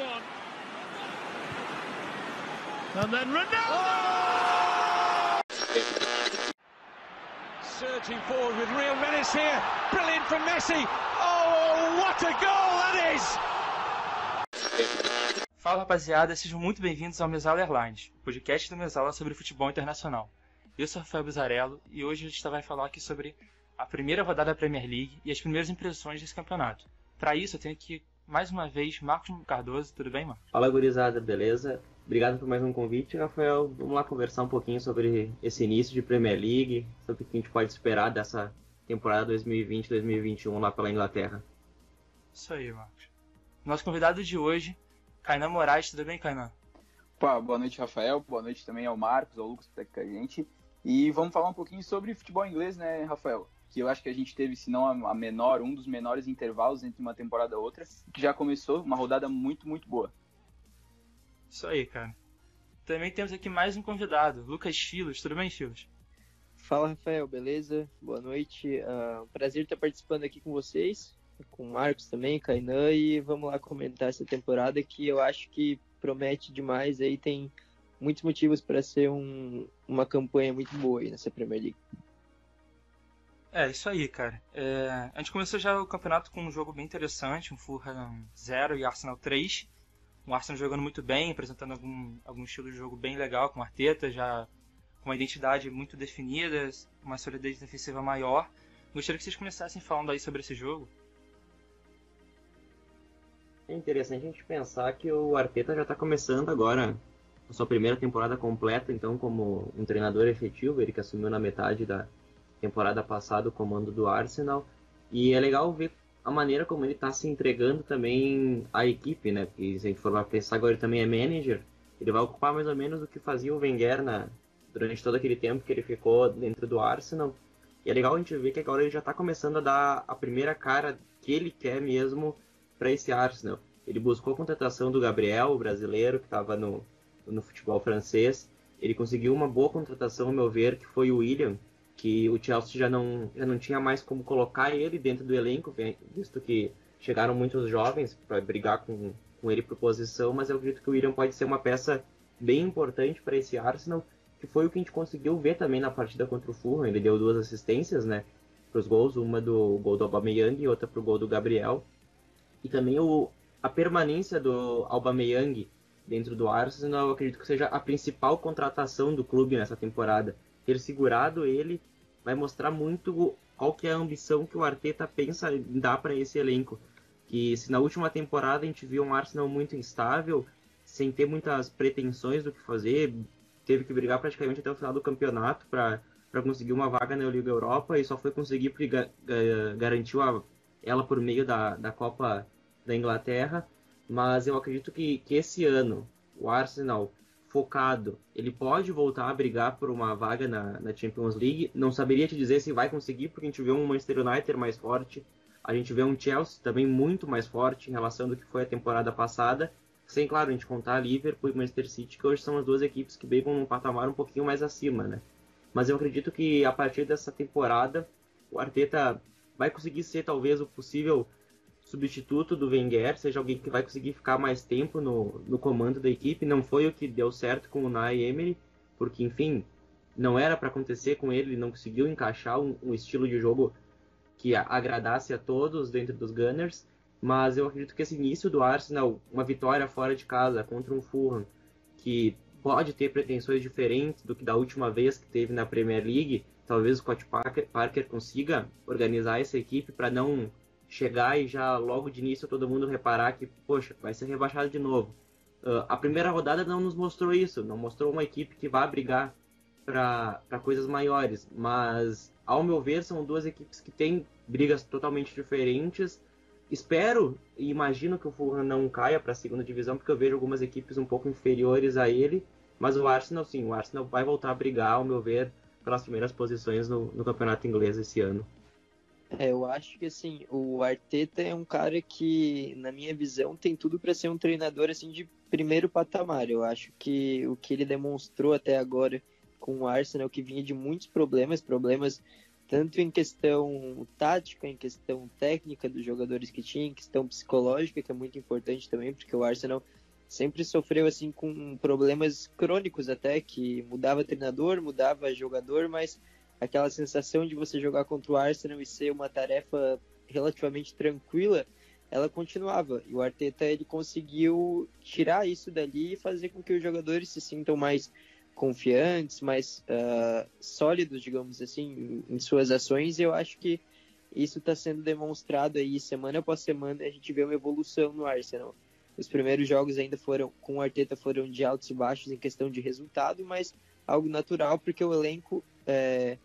on. And then Ronaldo! Surging forward with real menace here. Brilliant from Messi. Oh, what a goal that is! Fala rapaziada, sejam muito bem-vindos ao Mesala Airlines, podcast do Mesala sobre futebol internacional. Eu sou Rafael Bizarello e hoje a gente vai falar aqui sobre a primeira rodada da Premier League e as primeiras impressões desse campeonato. Para isso eu tenho aqui mais uma vez Marcos Cardoso, tudo bem, Marcos? Fala gurizada, beleza? Obrigado por mais um convite, Rafael. Vamos lá conversar um pouquinho sobre esse início de Premier League, sobre o que a gente pode esperar dessa temporada 2020-2021 lá pela Inglaterra. Isso aí, Marcos. Nosso convidado de hoje, Kainan Moraes, tudo bem, Kainan? Opa, boa noite, Rafael. Boa noite também ao Marcos, ao Lucas que está aqui com a gente. E vamos falar um pouquinho sobre futebol inglês, né, Rafael? Que eu acho que a gente teve, se não a menor, um dos menores intervalos entre uma temporada e outra, que já começou uma rodada muito, muito boa. Isso aí, cara. Também temos aqui mais um convidado, Lucas Filos. Tudo bem, Filos? Fala, Rafael, beleza? Boa noite. Uh, prazer estar participando aqui com vocês, com o Marcos também, Kainan, e vamos lá comentar essa temporada que eu acho que promete demais aí, tem muitos motivos para ser um, uma campanha muito boa aí nessa Premier League. É, isso aí, cara. É, a gente começou já o campeonato com um jogo bem interessante, um Fulham 0 e Arsenal 3 o Arsenal jogando muito bem, apresentando algum, algum estilo de jogo bem legal com o Arteta, já com uma identidade muito definida, uma solidez defensiva maior. Gostaria que vocês começassem falando aí sobre esse jogo. É interessante a gente pensar que o Arteta já está começando agora a sua primeira temporada completa, então, como um treinador efetivo, ele que assumiu na metade da temporada passada o comando do Arsenal. E é legal ver a maneira como ele está se entregando também à equipe, né? Porque se a gente for pensar agora ele também é manager, ele vai ocupar mais ou menos o que fazia o Wenger na, durante todo aquele tempo que ele ficou dentro do Arsenal. E é legal a gente ver que agora ele já está começando a dar a primeira cara que ele quer mesmo para esse Arsenal. Ele buscou a contratação do Gabriel, o brasileiro, que estava no, no futebol francês. Ele conseguiu uma boa contratação, ao meu ver, que foi o William, que o Chelsea já não, já não tinha mais como colocar ele dentro do elenco, visto que chegaram muitos jovens para brigar com, com ele por posição, mas eu acredito que o William pode ser uma peça bem importante para esse Arsenal, que foi o que a gente conseguiu ver também na partida contra o Fulham. Ele deu duas assistências, né, para os gols, uma do gol do Aubameyang e outra para o gol do Gabriel. E também o, a permanência do Aubameyang dentro do Arsenal, eu acredito que seja a principal contratação do clube nessa temporada. Ter segurado ele vai mostrar muito qual que é a ambição que o Arteta pensa em dar para esse elenco. Que se na última temporada a gente viu um Arsenal muito instável, sem ter muitas pretensões do que fazer, teve que brigar praticamente até o final do campeonato para conseguir uma vaga na Liga Europa e só foi conseguir porque ga garantiu a, ela por meio da, da Copa da Inglaterra. Mas eu acredito que, que esse ano o Arsenal focado, ele pode voltar a brigar por uma vaga na, na, Champions League. Não saberia te dizer se vai conseguir, porque a gente vê um Manchester United mais forte, a gente vê um Chelsea também muito mais forte em relação do que foi a temporada passada. Sem, claro, a gente contar a Liverpool e Manchester City, que hoje são as duas equipes que brigam num patamar um pouquinho mais acima, né? Mas eu acredito que a partir dessa temporada, o Arteta vai conseguir ser talvez o possível substituto do Wenger, seja alguém que vai conseguir ficar mais tempo no, no comando da equipe. Não foi o que deu certo com o Nai Emery, porque, enfim, não era para acontecer com ele, ele não conseguiu encaixar um, um, estilo de jogo que agradasse a todos dentro dos Gunners. Mas eu acredito que esse início do Arsenal, uma vitória fora de casa contra um Fulham, que pode ter pretensões diferentes do que da última vez que teve na Premier League, talvez o Scott Parker, Parker consiga organizar essa equipe para não chegar e já logo de início todo mundo reparar que, poxa, vai ser rebaixado de novo. Uh, a primeira rodada não nos mostrou isso, não mostrou uma equipe que vai brigar para coisas maiores, mas ao meu ver são duas equipes que têm brigas totalmente diferentes. Espero e imagino que o Fulham não caia para a segunda divisão, porque eu vejo algumas equipes um pouco inferiores a ele, mas o Arsenal sim, o Arsenal vai voltar a brigar, ao meu ver, pelas primeiras posições no, no campeonato inglês esse ano. É, eu acho que assim, o Arteta é um cara que, na minha visão, tem tudo para ser um treinador assim de primeiro patamar. Eu acho que o que ele demonstrou até agora com o Arsenal, que vinha de muitos problemas, problemas tanto em questão tática, em questão técnica dos jogadores que tinha, em questão psicológica, que é muito importante também, porque o Arsenal sempre sofreu assim com problemas crônicos até, que mudava treinador, mudava jogador, mas aquela sensação de você jogar contra o Arsenal e ser uma tarefa relativamente tranquila, ela continuava. E o Arteta ele conseguiu tirar isso dali e fazer com que os jogadores se sintam mais confiantes, mais uh, sólidos, digamos assim, em, suas ações. E eu acho que isso está sendo demonstrado aí semana após semana. A gente vê uma evolução no Arsenal. Os primeiros jogos ainda foram com o Arteta foram de altos e baixos em questão de resultado, mas algo natural porque o elenco é,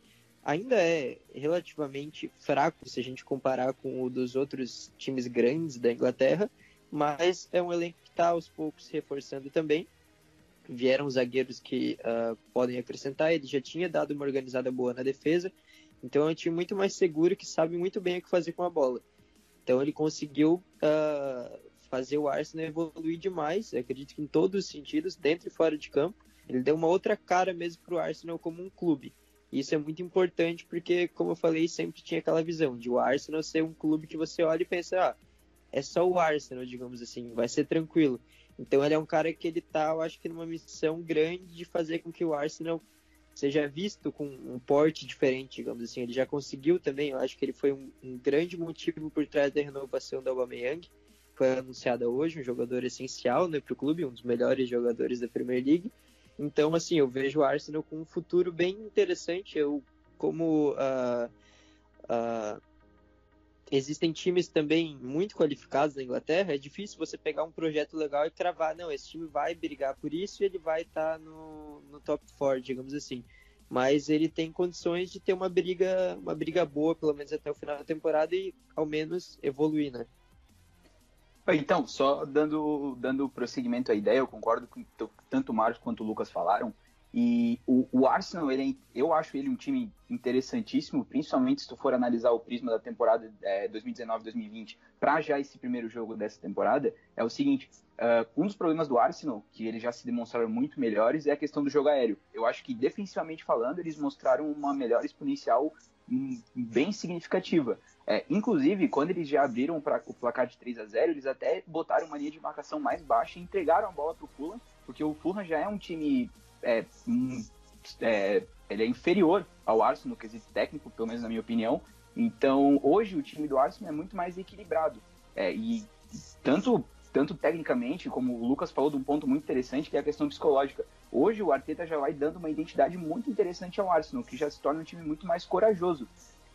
ainda é relativamente fraco se a gente comparar com o dos outros times grandes da Inglaterra, mas é um elenco que está aos poucos reforçando também. Vieram zagueiros que uh, podem acrescentar, ele já tinha dado uma organizada boa na defesa, então é um time muito mais seguro que sabe muito bem o que fazer com a bola. Então ele conseguiu uh, fazer o Arsenal evoluir demais, acredito que em todos os sentidos, dentro e fora de campo. Ele deu uma outra cara mesmo para o Arsenal como um clube. Isso é muito importante porque, como eu falei, sempre tinha aquela visão de o Arsenal ser um clube que você olha e pensa, ah, é só o Arsenal, digamos assim, vai ser tranquilo. Então ele é um cara que ele tá, eu acho que numa missão grande de fazer com que o Arsenal seja visto com um porte diferente, digamos assim. Ele já conseguiu também, eu acho que ele foi um, um grande motivo por trás da renovação da Aubameyang, foi anunciada hoje, um jogador essencial né, para o clube, um dos melhores jogadores da Premier League. Então, assim, eu vejo o Arsenal com um futuro bem interessante. Eu, como uh, uh, existem times também muito qualificados na Inglaterra, é difícil você pegar um projeto legal e cravar, não, esse time vai brigar por isso e ele vai estar tá no, no top 4, digamos assim. Mas ele tem condições de ter uma briga, uma briga boa, pelo menos até o final da temporada, e ao menos evoluir, né? Então, só dando, dando prosseguimento à ideia, eu concordo com tanto o Marcos quanto o Lucas falaram. E o, o Arsenal, ele, é eu acho ele um time interessantíssimo, principalmente se tu for analisar o prisma da temporada é, 2019-2020 para já esse primeiro jogo dessa temporada. É o seguinte: uh, um dos problemas do Arsenal, que eles já se demonstraram muito melhores, é a questão do jogo aéreo. Eu acho que defensivamente falando, eles mostraram uma melhor exponencial bem significativa. É, inclusive, quando eles já abriram pra, o placar de 3 a 0 eles até botaram uma linha de marcação mais baixa e entregaram a bola para o Fulham, porque o Fulham já é um time. É, é, ele é inferior ao Arsenal no quesito técnico, pelo menos na minha opinião. Então, hoje o time do Arsenal é muito mais equilibrado. É, e tanto, tanto tecnicamente, como o Lucas falou de um ponto muito interessante, que é a questão psicológica. Hoje o Arteta já vai dando uma identidade muito interessante ao Arsenal, que já se torna um time muito mais corajoso.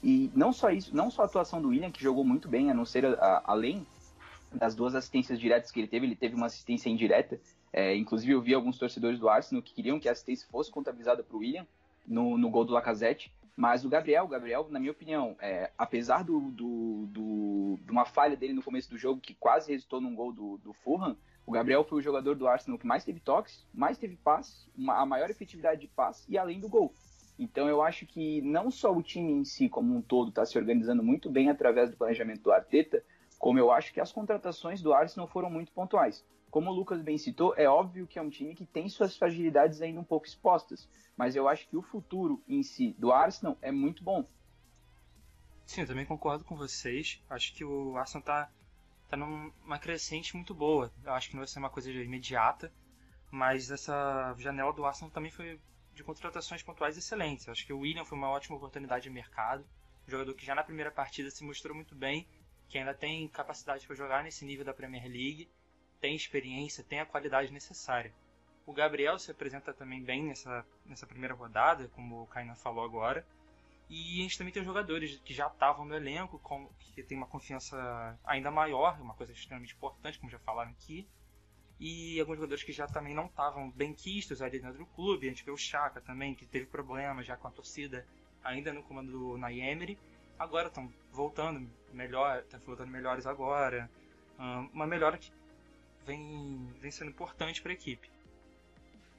E não só isso, não só a atuação do William, que jogou muito bem, a não ser a, a, além das duas assistências diretas que ele teve, ele teve uma assistência indireta. É, inclusive, eu vi alguns torcedores do Arsenal que queriam que a assistência fosse contabilizada para o William no, no gol do Lacazette. Mas o Gabriel, o Gabriel, na minha opinião, é, apesar do, do, do, de uma falha dele no começo do jogo, que quase resultou num gol do, do Fulham, o Gabriel foi o jogador do Arsenal que mais teve toques, mais teve passes, a maior efetividade de passe e além do gol. Então eu acho que não só o time em si como um todo está se organizando muito bem através do planejamento do Arteta, como eu acho que as contratações do Arsenal foram muito pontuais. Como o Lucas bem citou, é óbvio que é um time que tem suas fragilidades ainda um pouco expostas, mas eu acho que o futuro em si do Arsenal é muito bom. Sim, eu também concordo com vocês. Acho que o Arsenal está tá numa crescente muito boa. Eu acho que não vai ser uma coisa imediata, mas essa janela do Arsenal também foi de contratações pontuais excelentes. Acho que o William foi uma ótima oportunidade de mercado, um jogador que já na primeira partida se mostrou muito bem, que ainda tem capacidade para jogar nesse nível da Premier League, tem experiência, tem a qualidade necessária. O Gabriel se apresenta também bem nessa, nessa primeira rodada, como o Kainan falou agora. E a gente também tem jogadores que já estavam no elenco, com, que tem uma confiança ainda maior, uma coisa extremamente importante, como já falaram aqui e alguns jogadores que já também não estavam bem quistos ali dentro do clube. A gente vê o Chaka também, que teve problemas já com a torcida, ainda no comando do Naemery. Agora estão voltando melhor, estão voltando melhores agora. Uma melhora que vem, vem sendo importante para a equipe.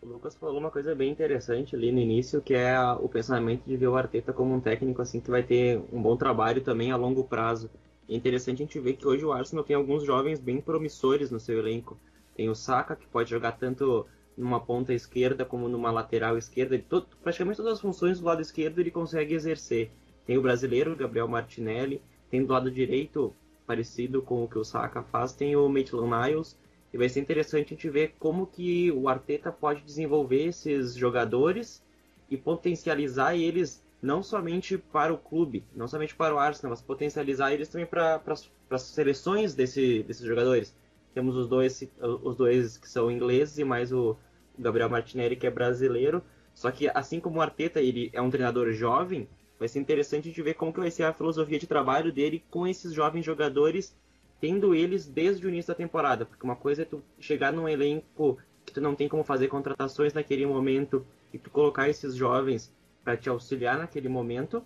O Lucas falou uma coisa bem interessante ali no início, que é o pensamento de ver o Arteta como um técnico assim que vai ter um bom trabalho também a longo prazo. É interessante a gente ver que hoje o Arsenal tem alguns jovens bem promissores no seu elenco. Tem o Saka, que pode jogar tanto numa ponta esquerda como numa lateral esquerda. Todo, praticamente todas as funções do lado esquerdo ele consegue exercer. tem o brasileiro, Gabriel Martinelli, tem do lado direito, parecido com o que o Saka faz, tem o Maitland Niles, e vai ser interessante a gente ver como que o Arteta pode desenvolver esses jogadores e potencializar eles não somente para o clube, não somente para o Arsenal, mas potencializar eles também para, para, as seleções desse, desses jogadores. Temos os dois, os dois que são ingleses e mais o Gabriel Martinelli que é brasileiro. Só que assim como o Arteta ele é um treinador jovem, vai ser interessante a gente ver como que vai ser a filosofia de trabalho dele com esses jovens jogadores, tendo eles desde o início da temporada. Porque uma coisa é tu chegar num elenco que tu não tem como fazer contratações naquele momento e tu colocar esses jovens para te auxiliar naquele momento.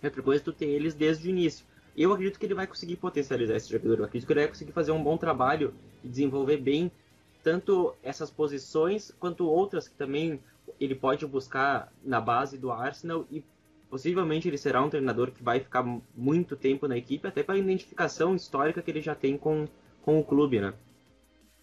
E outra coisa é tu ter eles desde o início. Eu acredito que ele vai conseguir potencializar esse jogador. Eu acredito que ele vai conseguir fazer um bom trabalho e desenvolver bem tanto essas posições quanto outras que também ele pode buscar na base do Arsenal e possivelmente ele será um treinador que vai ficar muito tempo na equipe, até pela identificação histórica que ele já tem com, com o clube, né?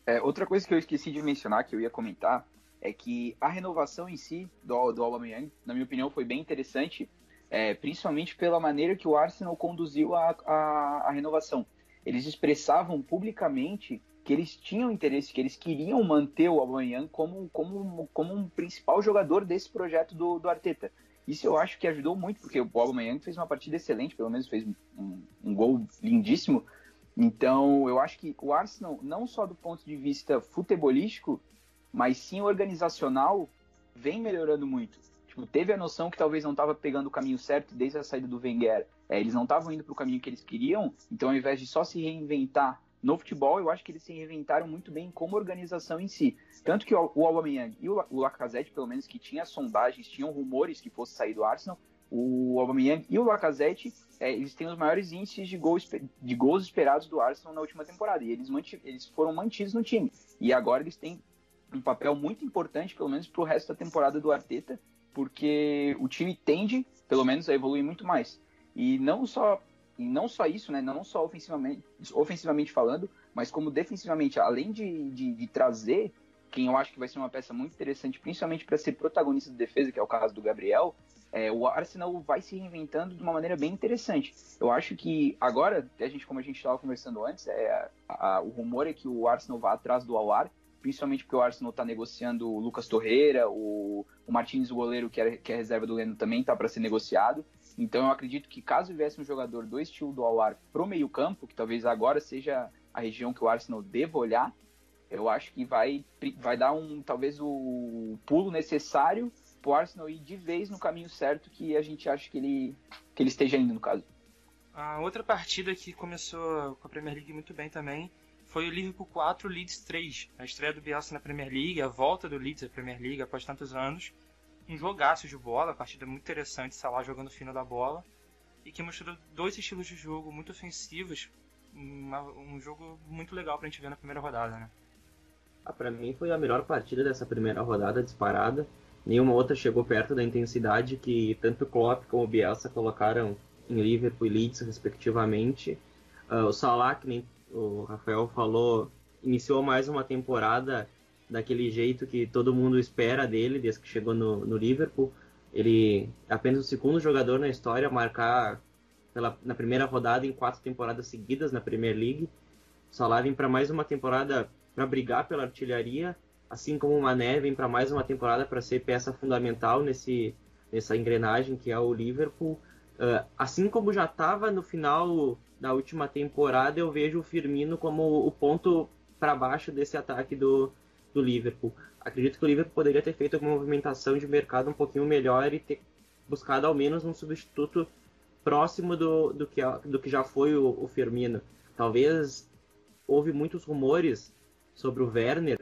É, outra coisa que eu esqueci de mencionar, que eu ia comentar, é que a renovação em si do, do Aubameyang, na minha opinião, foi bem interessante, é, principalmente pela maneira que o Arsenal conduziu a, a, a renovação. Eles expressavam publicamente que eles tinham interesse, que eles queriam manter o Aubameyang como, como, como um principal jogador desse projeto do, do Arteta. Isso eu acho que ajudou muito, porque o Aubameyang fez uma partida excelente, pelo menos fez um, um gol lindíssimo. Então, eu acho que o Arsenal, não só do ponto de vista futebolístico, mas sim organizacional, vem melhorando muito. Tipo, teve a noção que talvez não estava pegando o caminho certo desde a saída do Wenger. É, eles não estavam indo para o caminho que eles queriam, então ao invés de só se reinventar no futebol, eu acho que eles se reinventaram muito bem como organização em si. Tanto que o, o Aubameyang e o, o Lacazette, pelo menos que tinha sondagens, tinham rumores que fosse sair do Arsenal, o Aubameyang e o Lacazette, é, eles têm os maiores índices de gols, de gols esperados do Arsenal na última temporada, e eles, eles foram mantidos no time. E agora eles têm um papel muito importante, pelo menos para o resto da temporada do Arteta, porque o time tende, pelo menos, a evoluir muito mais. E não só, e não só isso, né? Não só ofensivamente, ofensivamente falando, mas como defensivamente, além de, de, de trazer quem eu acho que vai ser uma peça muito interessante, principalmente para ser protagonista de defesa, que é o caso do Gabriel, é, o Arsenal vai se reinventando de uma maneira bem interessante. Eu acho que agora, a gente, como a gente estava conversando antes, é, a, a, o rumor é que o Arsenal vá atrás do Awar, principalmente porque o Arsenal está negociando o Lucas Torreira, o, o Martins, o goleiro, que é, que é reserva do Leno, também está para ser negociado. Então eu acredito que caso viesse um jogador do estilo do Awar pro meio campo, que talvez agora seja a região que o Arsenal deva olhar, eu acho que vai, vai dar um talvez o pulo necessário para o Arsenal ir de vez no caminho certo que a gente acha que ele, que ele esteja indo, no caso. A outra partida que começou com a Premier League muito bem também foi o Liverpool 4, Leeds 3. A estreia do Bielsa na Premier League, a volta do Leeds à Premier League após tantos anos. Um jogaço de bola, partida muito interessante, Salah jogando fino da bola. E que mostrou dois estilos de jogo muito ofensivos. Uma, um jogo muito legal pra gente ver na primeira rodada, né? Ah, pra mim foi a melhor partida dessa primeira rodada disparada. Nenhuma outra chegou perto da intensidade que tanto Klopp como Bielsa colocaram em Liverpool e Leeds, respectivamente. Uh, o Salah, que nem o Rafael falou, iniciou mais uma temporada daquele jeito que todo mundo espera dele desde que chegou no, no Liverpool. Ele apenas o segundo jogador na história a marcar pela, na primeira rodada em quatro temporadas seguidas na Premier League. Salah vem para mais uma temporada para brigar pela artilharia, assim como o Mané vem para mais uma temporada para ser peça fundamental nesse, nessa engrenagem que é o Liverpool. Uh, assim como já estava no final da última temporada, eu vejo o Firmino como o ponto para baixo desse ataque do, do Liverpool. Acredito que o Liverpool poderia ter feito uma movimentação de mercado um pouquinho melhor e ter buscado ao menos um substituto próximo do, do, que, do que já foi o, o Firmino. Talvez houve muitos rumores sobre o Werner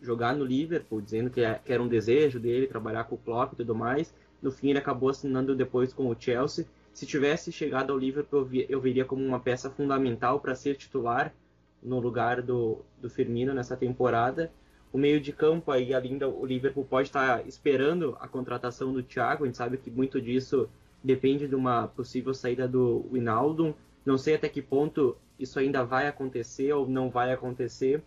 jogar no Liverpool, dizendo que, é, que era um desejo dele trabalhar com o Klopp e tudo mais. No fim, ele acabou assinando depois com o Chelsea se tivesse chegado ao Liverpool, eu, vi, eu veria como uma peça fundamental para ser titular no lugar do, do Firmino nessa temporada. O meio de campo aí, do o Liverpool pode estar esperando a contratação do Thiago, a gente sabe que muito disso depende de uma possível saída do Winaldum. Não sei até que ponto isso ainda vai acontecer ou não vai acontecer,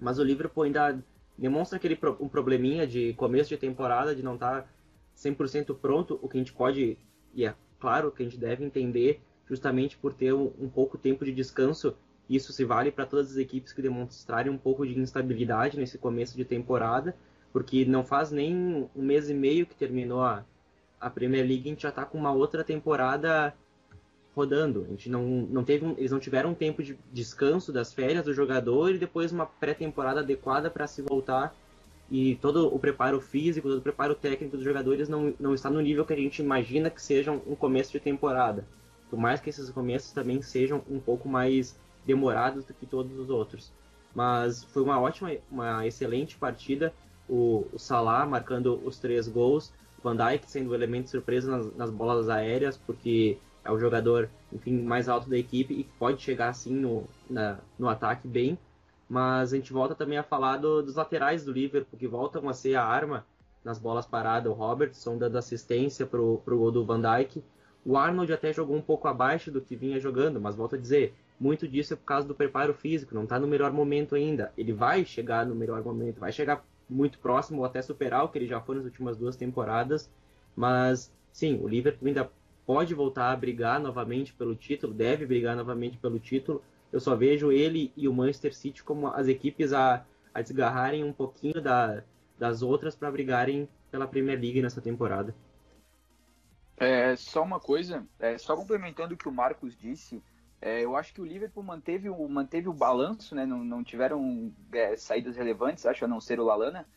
mas o Liverpool ainda demonstra aquele um probleminha de começo de temporada, de não estar 100% pronto, o que a gente pode, e é claro que a gente deve entender, justamente por ter um, um pouco tempo de descanso, isso se vale para todas as equipes que demonstrarem um pouco de instabilidade nesse começo de temporada, porque não faz nem um mês e meio que terminou a, a Premier League, a gente já está com uma outra temporada rodando. A gente não, não teve um, eles não tiveram um tempo de descanso das férias do jogador e depois uma pré-temporada adequada para se voltar e todo o preparo físico, todo o preparo técnico dos jogadores não, não está no nível que a gente imagina que seja um começo de temporada. Por mais que esses começos também sejam um pouco mais demorados do que todos os outros. Mas foi uma ótima, uma excelente partida. O, o Salah marcando os três gols, Van Dijk sendo o elemento surpresa nas, nas bolas aéreas, porque é o jogador, enfim, mais alto da equipe e pode chegar assim no, na, no ataque bem. Mas a gente volta também a falar do, dos laterais do Liverpool, que voltam a ser a arma nas bolas paradas. O Robertson dando assistência para o gol do Van Dijk. O Arnold até jogou um pouco abaixo do que vinha jogando, mas volto a dizer, muito disso é por causa do preparo físico, não está no melhor momento ainda. Ele vai chegar no melhor momento, vai chegar muito próximo ou até superar o que ele já foi nas últimas duas temporadas. Mas sim, o Liverpool ainda pode voltar a brigar novamente pelo título, deve brigar novamente pelo título. Eu só vejo ele e o Manchester City como as equipes a, a desgarrarem um pouquinho da, das outras para brigarem pela Premier League nessa temporada. É, só uma coisa, é, só complementando o que o Marcos disse, é, eu acho que o Liverpool manteve o, manteve o balanço, né? não, não tiveram é, saídas relevantes, acho, a não ser o Lalana,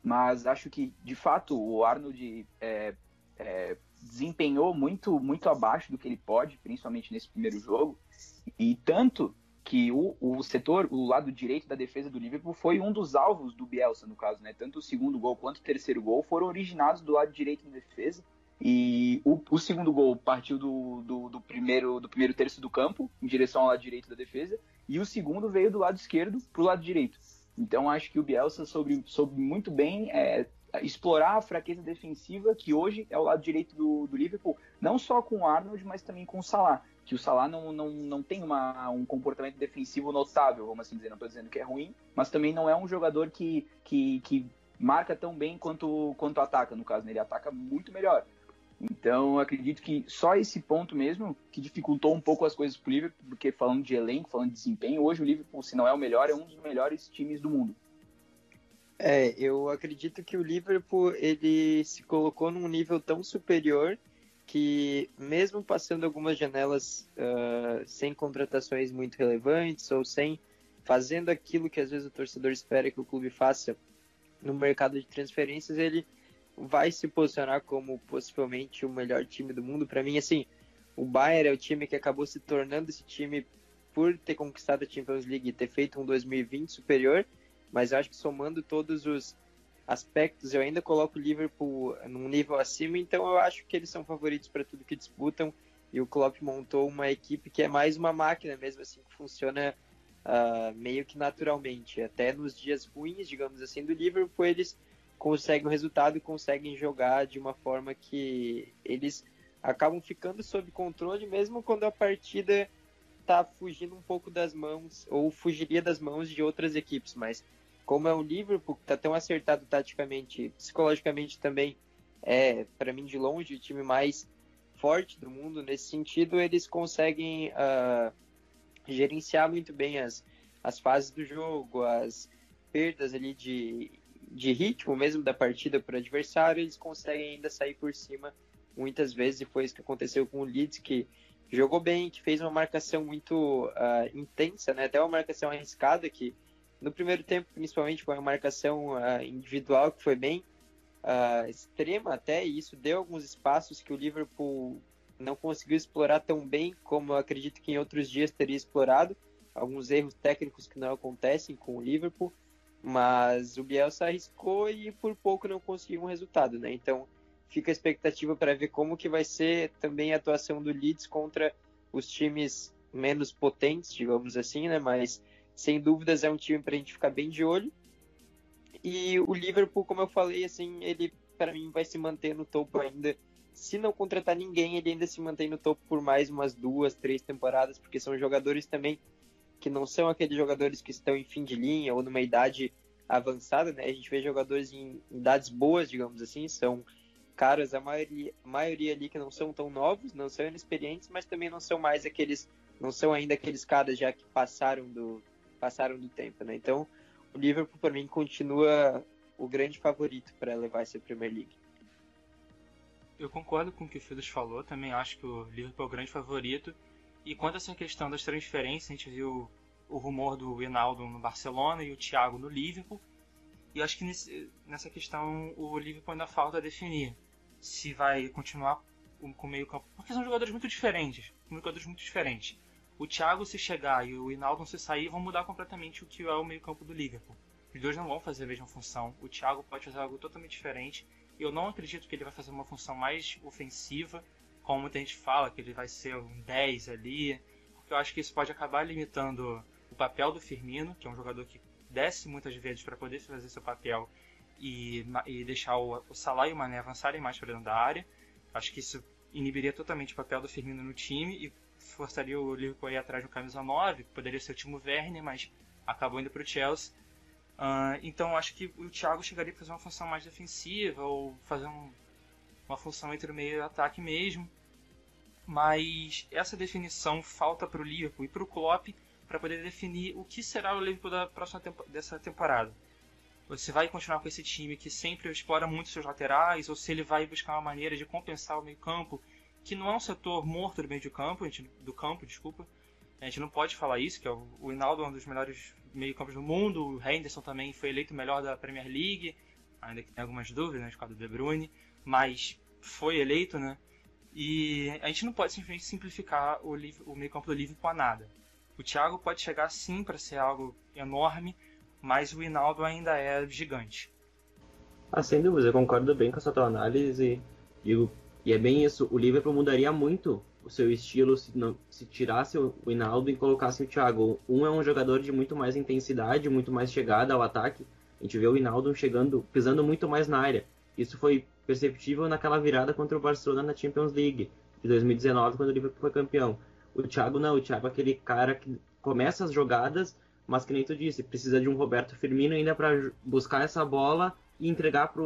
mas acho que, de fato, o Arnold é, é, desempenhou muito, muito abaixo do que ele pode, principalmente nesse primeiro jogo, e tanto que o, o setor, o lado direito da defesa do Liverpool foi um dos alvos do Bielsa, no caso, né? Tanto o segundo gol quanto o terceiro gol foram originados do lado direito da defesa. E o, o segundo gol partiu do, do, do, primeiro, do primeiro terço do campo, em direção ao lado direito da defesa, e o segundo veio do lado esquerdo para o lado direito. Então acho que o Bielsa soube, soube muito bem é, explorar a fraqueza defensiva que hoje é o lado direito do, do, Liverpool, não só com o Arnold, mas também com o Salah. Que o Salah não, não, não tem uma, um comportamento defensivo notável, vamos assim dizer. Não estou dizendo que é ruim, mas também não é um jogador que, que, que marca tão bem quanto, quanto ataca, no caso. Né? Ele ataca muito melhor. Então, acredito que só esse ponto mesmo que dificultou um pouco as coisas para o Liverpool, porque falando de elenco, falando de desempenho, hoje o Liverpool, se não é o melhor, é um dos melhores times do mundo. É, eu acredito que o Liverpool ele se colocou num nível tão superior que mesmo passando algumas janelas uh, sem contratações muito relevantes ou sem fazendo aquilo que às vezes o torcedor espera que o clube faça no mercado de transferências, ele vai se posicionar como possivelmente o melhor time do mundo. Para mim, assim, o Bayern é o time que acabou se tornando esse time por ter conquistado a Champions League e ter feito um 2020 superior mas eu acho que somando todos os aspectos, eu ainda coloco o Liverpool num nível acima, então eu acho que eles são favoritos para tudo que disputam. E o Klopp montou uma equipe que é mais uma máquina mesmo, assim, que funciona uh, meio que naturalmente. Até nos dias ruins, digamos assim, do Liverpool, eles conseguem o resultado e conseguem jogar de uma forma que eles acabam ficando sob controle, mesmo quando a partida está fugindo um pouco das mãos, ou fugiria das mãos de outras equipes, mas como é o Liverpool que está tão acertado taticamente, psicologicamente também, é para mim de longe o time mais forte do mundo nesse sentido, eles conseguem uh, gerenciar muito bem as, as fases do jogo, as perdas ali de, de ritmo mesmo da partida para o adversário, eles conseguem ainda sair por cima muitas vezes, e foi isso que aconteceu com o Leeds, que jogou bem, que fez uma marcação muito uh, intensa, né? até uma marcação arriscada que no primeiro tempo, principalmente, foi uma marcação uh, individual que foi bem uh, extrema até, e isso deu alguns espaços que o Liverpool não conseguiu explorar tão bem como eu acredito que em outros dias teria explorado. Alguns erros técnicos que não acontecem com o Liverpool, mas o Bielsa arriscou e por pouco não conseguiu um resultado, né? Então fica a expectativa para ver como que vai ser também a atuação do Leeds contra os times menos potentes, digamos assim, né? Mas sem dúvidas é um time para a gente ficar bem de olho. E o Liverpool, como eu falei, assim, ele para mim vai se manter no topo ainda. Se não contratar ninguém, ele ainda se mantém no topo por mais umas duas, três temporadas, porque são jogadores também que não são aqueles jogadores que estão em fim de linha ou numa idade avançada, né? A gente vê jogadores em idades boas, digamos assim, são caras, a maioria, a maioria ali que não são tão novos, não são inexperientes, mas também não são mais aqueles, não são ainda aqueles caras já que passaram do, passaram do tempo, né? Então, o Liverpool para mim continua o grande favorito para levar essa Premier League. Eu concordo com o que o Filos falou, também acho que o Liverpool é o grande favorito. E quanto a essa questão das transferências, a gente viu o rumor do Hinaldo no Barcelona e o Thiago no Liverpool. E acho que nesse, nessa questão o Liverpool ainda falta definir se vai continuar com o meio campo. Porque são jogadores muito diferentes. Jogadores muito diferentes. O Thiago se chegar e o Hinaldo se sair vão mudar completamente o que é o meio campo do Liverpool. Os dois não vão fazer a mesma função. O Thiago pode fazer algo totalmente diferente. Eu não acredito que ele vai fazer uma função mais ofensiva, como muita gente fala, que ele vai ser um 10 ali. Porque eu acho que isso pode acabar limitando o papel do Firmino, que é um jogador que desce muitas vezes para poder fazer seu papel e, e deixar o, o Salah e o Mané avançarem mais para dentro da área. Acho que isso inibiria totalmente o papel do Firmino no time e forçaria o Liverpool a ir atrás do camisa 9, que poderia ser o Timo Werner, mas acabou indo para o Chelsea. Uh, então acho que o Thiago chegaria para fazer uma função mais defensiva ou fazer um, uma função entre o meio e o ataque mesmo. Mas essa definição falta para o Liverpool e para o Klopp para poder definir o que será o Liverpool da próxima dessa temporada. Você vai continuar com esse time que sempre explora muito seus laterais, ou se ele vai buscar uma maneira de compensar o meio-campo, que não é um setor morto do meio de campo, do campo, desculpa. A gente não pode falar isso, que é o, o Hinaldo é um dos melhores meio-campos do mundo, o Henderson também foi eleito melhor da Premier League, ainda que tem algumas dúvidas, né, por causa do De Bruyne, mas foi eleito, né? E a gente não pode simplesmente simplificar o, o meio-campo do Liverpool a nada. O Thiago pode chegar sim para ser algo enorme, mas o Hinaldo ainda é gigante. Ah, sem dúvida, eu concordo bem com essa tua análise. E, e é bem isso, o Liverpool mudaria muito o seu estilo se, não, se tirasse o Hinaldo e colocasse o Thiago. Um é um jogador de muito mais intensidade, muito mais chegada ao ataque. A gente vê o Hinaldo chegando, pisando muito mais na área. Isso foi perceptível naquela virada contra o Barcelona na Champions League de 2019, quando o Liverpool foi campeão. O Thiago não, o Thiago é aquele cara que começa as jogadas, mas que nem tu disse, precisa de um Roberto Firmino ainda para buscar essa bola e entregar para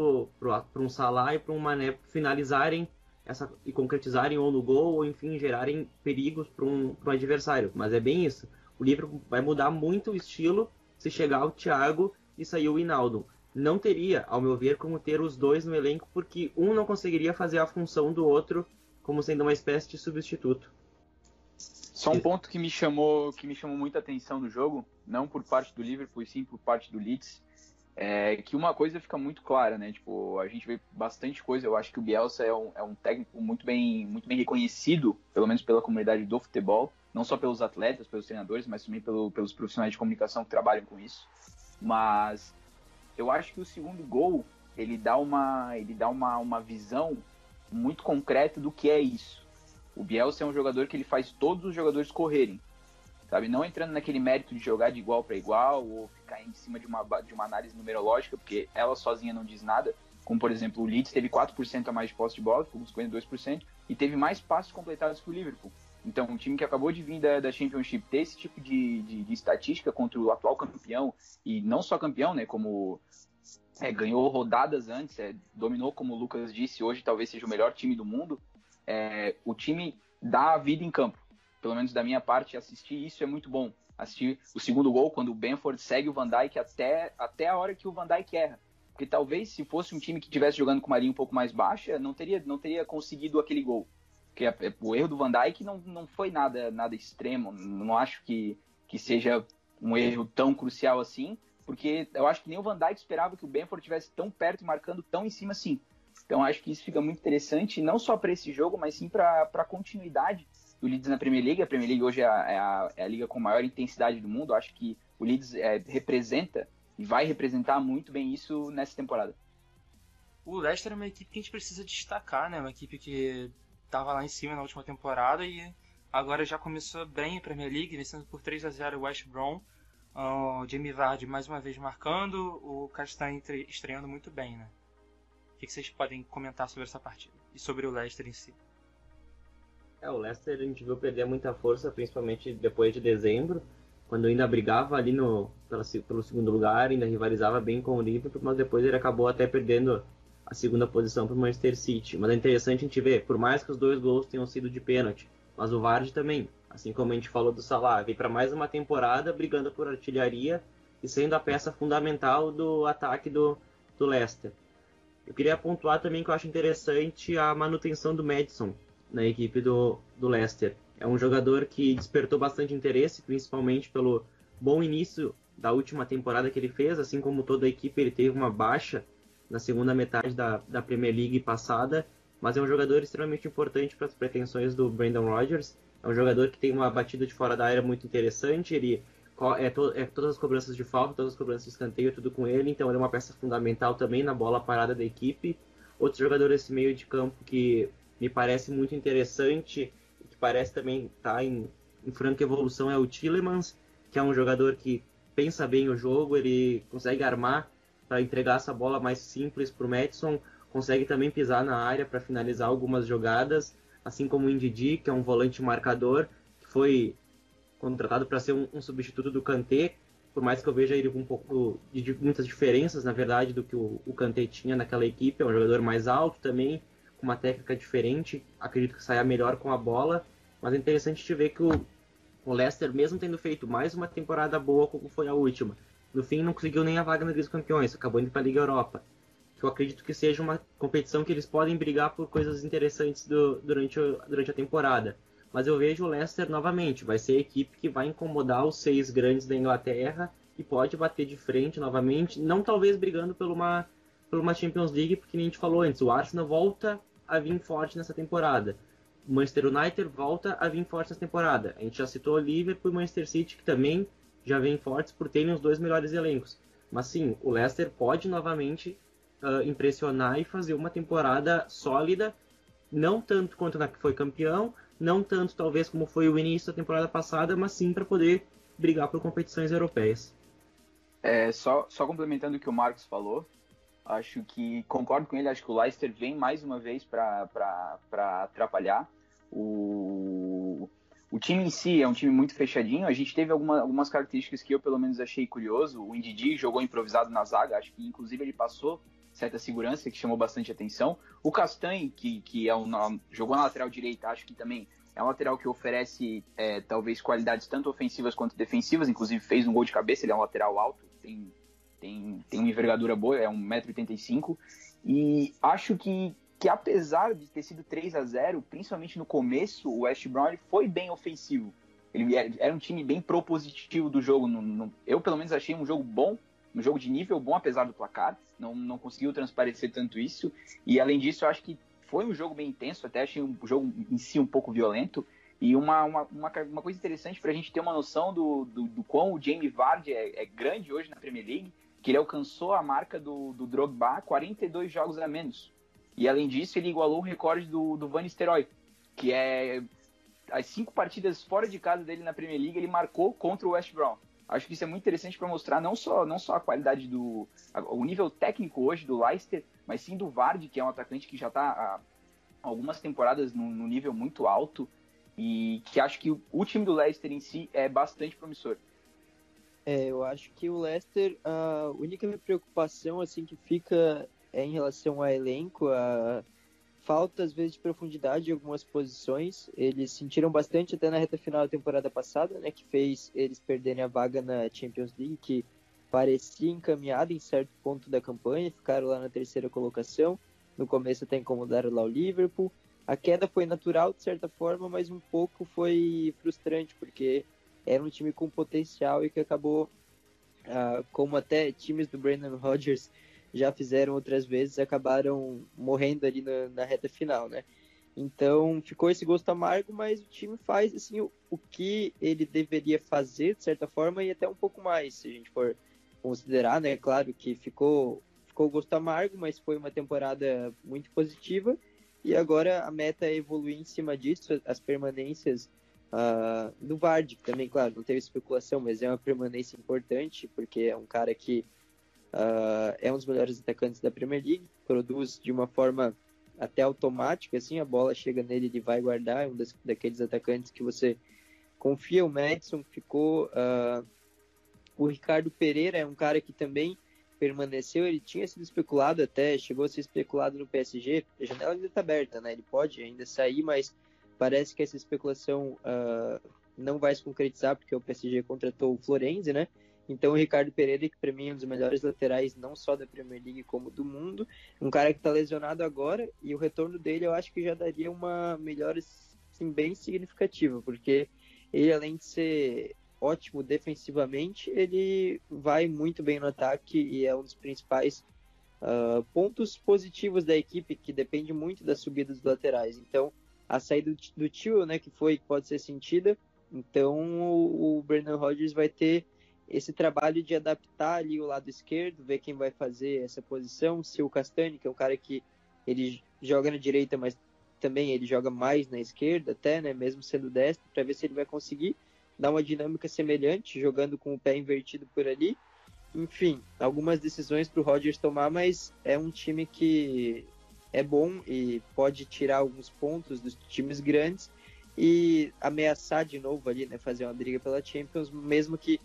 um Salah e para um Mané finalizarem essa, e concretizarem ou no gol ou enfim gerarem perigos para um, adversário. Mas é bem isso. O Liverpool vai mudar muito o estilo se chegar o Thiago e sair o Hinaldo. Não teria, ao meu ver, como ter os dois no elenco, porque um não conseguiria fazer a função do outro como sendo uma espécie de substituto. Só um ponto que me chamou, que me chamou muita atenção no jogo, não por parte do Liverpool, sim por parte do Leeds, é que uma coisa fica muito clara, né? Tipo, a gente vê bastante coisa. Eu acho que o Bielsa é um, é um técnico muito bem, muito bem reconhecido, pelo menos pela comunidade do futebol, não só pelos atletas, pelos treinadores, mas também pelo, pelos profissionais de comunicação que trabalham com isso. Mas eu acho que o segundo gol ele dá uma, ele dá uma, uma visão muito concreta do que é isso. O Bielsa é um jogador que ele faz todos os jogadores correrem, sabe? Não entrando naquele mérito de jogar de igual para igual ou ficar em cima de uma, de uma análise numerológica, porque ela sozinha não diz nada. Como, por exemplo, o Leeds teve 4% a mais de posse de bola, com 52%, e teve mais passos completados que o Liverpool. Então, um time que acabou de vir da, da Championship ter esse tipo de, de, de, estatística contra o atual campeão, e não só campeão, né, como é, ganhou rodadas antes, é, dominou, como o Lucas disse, hoje talvez seja o melhor time do mundo, é, o time dá a vida em campo. Pelo menos da minha parte, assistir isso é muito bom. Assistir o segundo gol, quando o Benford segue o Van Dijk até, até a hora que o Van Dijk erra. Porque talvez se fosse um time que tivesse jogando com uma linha um pouco mais baixa, não teria, não teria conseguido aquele gol. Porque a, o erro do Van Dijk não, não foi nada, nada extremo. Não acho que, que seja um erro tão crucial assim, porque eu acho que nem o Van Dijk esperava que o Benford estivesse tão perto e marcando tão em cima assim. Então acho que isso fica muito interessante, não só para esse jogo, mas sim para a continuidade do Leeds na Premier League. A Premier League hoje é a, é a, é a liga com maior intensidade do mundo. Acho que o Leeds é, representa e vai representar muito bem isso nessa temporada. O Leicester é uma equipe que a gente precisa destacar, né? Uma equipe que estava lá em cima na última temporada e agora já começou bem a Premier League, vencendo por 3 a 0 o West Brom. O Jamie Vardy mais uma vez marcando, o Castanho estreando muito bem, né? que, que vocês podem comentar sobre essa partida e sobre o Leicester em si? É, o Leicester a gente viu perder muita força, principalmente depois de dezembro, quando ainda brigava ali no, pelo segundo lugar, ainda rivalizava bem com o Liverpool, mas depois ele acabou até perdendo a segunda posição para o Manchester City. Mas é interessante a gente ver, por mais que os dois gols tenham sido de pênalti, mas o Vardy também, assim como a gente falou do Salah, veio para mais uma temporada brigando por artilharia e sendo a peça fundamental do ataque do, do Leicester. Eu queria pontuar também que eu acho interessante a manutenção do Madison na equipe do, do Leicester. É um jogador que despertou bastante interesse, principalmente pelo bom início da última temporada que ele fez, assim como toda a equipe, ele teve uma baixa na segunda metade da, da Premier League passada, mas é um jogador extremamente importante para as pretensões do Brandon Rodgers. É um jogador que tem uma batida de fora da área muito interessante, ele é, to, é todas as cobranças de falta, todas as cobranças de escanteio, tudo com ele, então ele é uma peça fundamental também na bola parada da equipe. Outro jogador desse meio de campo que me parece muito interessante, que parece também estar tá em, em franca evolução, é o Tillemans, que é um jogador que pensa bem o jogo, ele consegue armar para entregar essa bola mais simples para o Madison, consegue também pisar na área para finalizar algumas jogadas, assim como o Indidi, que é um volante marcador, que foi contratado para ser um, um, substituto do Kanté, por mais que eu veja ele com um pouco de, de muitas diferenças, na verdade, do que o, o Kanté tinha naquela equipe, é um jogador mais alto também, com uma técnica diferente, acredito que saia melhor com a bola, mas é interessante te ver que o, o Leicester, mesmo tendo feito mais uma temporada boa como foi a última, no fim não conseguiu nem a vaga na Liga dos Campeões, acabou indo para a Liga Europa. Que eu acredito que seja uma competição que eles podem brigar por coisas interessantes do, durante, durante a temporada. Mas eu vejo o Leicester novamente, vai ser a equipe que vai incomodar os seis grandes da Inglaterra e pode bater de frente novamente, não talvez brigando por uma, por uma Champions League, porque nem a gente falou antes, o Arsenal volta a vir forte nessa temporada. O Manchester United volta a vir forte nessa temporada. A gente já citou o Liverpool e o Manchester City, que também já vêm fortes por terem os dois melhores elencos. Mas sim, o Leicester pode novamente uh, impressionar e fazer uma temporada sólida, não tanto quanto na que foi campeão, não tanto talvez como foi o início da temporada passada, mas sim para poder brigar por competições europeias. É, só, só complementando o que o Marcos falou, acho que concordo com ele, acho que o Leicester vem mais uma vez para atrapalhar. O, o time em si é um time muito fechadinho. A gente teve alguma, algumas características que eu, pelo menos, achei curioso. O Indidi jogou improvisado na zaga, acho que inclusive ele passou certa segurança que chamou bastante atenção. O Castanhe, que, que é um, jogou na lateral direita, acho que também é um lateral que oferece é, talvez qualidades tanto ofensivas quanto defensivas, inclusive fez um gol de cabeça, ele é um lateral alto, tem, tem, tem uma envergadura boa, é 1,85m. E acho que, que apesar de ter sido 3 a 0 principalmente no começo, o West Brom foi bem ofensivo. Ele era um time bem propositivo do jogo. No, no, eu, pelo menos, achei um jogo bom, um jogo de nível bom, apesar do placar. Não, não conseguiu transparecer tanto isso. E, além disso, eu acho que foi um jogo bem intenso. Até achei um jogo em si um pouco violento. E uma, uma, uma, uma coisa interessante para a gente ter uma noção do, do, do quão o Jamie Vardy é, é, grande hoje na Premier League, que ele alcançou a marca do, do Drogba 42 jogos a menos. E além disso, ele igualou o recorde do, do Van Nistelrooy, que é as cinco partidas fora de casa dele na Premier League, ele marcou contra o West Brom. Acho que isso é muito interessante para mostrar não só, não só a qualidade do. o nível técnico hoje do Leicester, mas sim do Vardy, que é um atacante que já está há algumas temporadas no, no, nível muito alto e que acho que o time do Leicester em si é bastante promissor. É, eu acho que o Leicester, a única preocupação assim que fica é em relação ao elenco, a falta às vezes de profundidade em algumas posições. Eles sentiram bastante até na reta final da temporada passada, né, que fez eles perderem a vaga na Champions League, que parecia encaminhada em certo ponto da campanha, ficaram lá na terceira colocação. No começo até incomodaram lá o Liverpool. A queda foi natural de certa forma, mas um pouco foi frustrante, porque era um time com potencial e que acabou, ah, como até times do Brandon Rodgers já fizeram outras vezes, acabaram morrendo ali na, na reta final, né? Então ficou esse gosto amargo, mas o time faz assim o, o, que ele deveria fazer de certa forma e até um pouco mais, se a gente for considerar, né? Claro que ficou ficou gosto amargo, mas foi uma temporada muito positiva e agora a meta é evoluir em cima disso, as permanências uh, do Vardy, também, claro, não teve especulação, mas é uma permanência importante porque é um cara que Uh, é um dos melhores atacantes da Premier League, produz de uma forma até automática, assim, a bola chega nele, ele vai guardar, é um das, daqueles atacantes que você confia. O Madison ficou. Uh, o Ricardo Pereira é um cara que também permaneceu, ele tinha sido especulado até, chegou a ser especulado no PSG. A janela ainda está aberta, né? Ele pode ainda sair, mas parece que essa especulação uh, não vai se concretizar porque o PSG contratou o Florenzi, né? Então o Ricardo Pereira, que para mim é um dos melhores laterais não só da Premier League como do mundo, um cara que está lesionado agora e o retorno dele eu acho que já daria uma melhora assim, bem significativa, porque ele além de ser ótimo defensivamente, ele vai muito bem no ataque e é um dos principais uh, pontos positivos da equipe, que depende muito das subidas dos laterais. Então, a saída do tio, né, que foi, pode ser sentida, então o, o Brendan Rodgers vai ter esse trabalho de adaptar ali o lado esquerdo, ver quem vai fazer essa posição, se o Castani, que é um cara que ele joga na direita, mas também ele joga mais na esquerda, até, né, mesmo sendo destro, para ver se ele vai conseguir dar uma dinâmica semelhante, jogando com o pé invertido por ali. Enfim, algumas decisões para o Rodgers tomar, mas é um time que é bom e pode tirar alguns pontos dos times grandes e ameaçar de novo ali, né, fazer uma briga pela Champions, mesmo que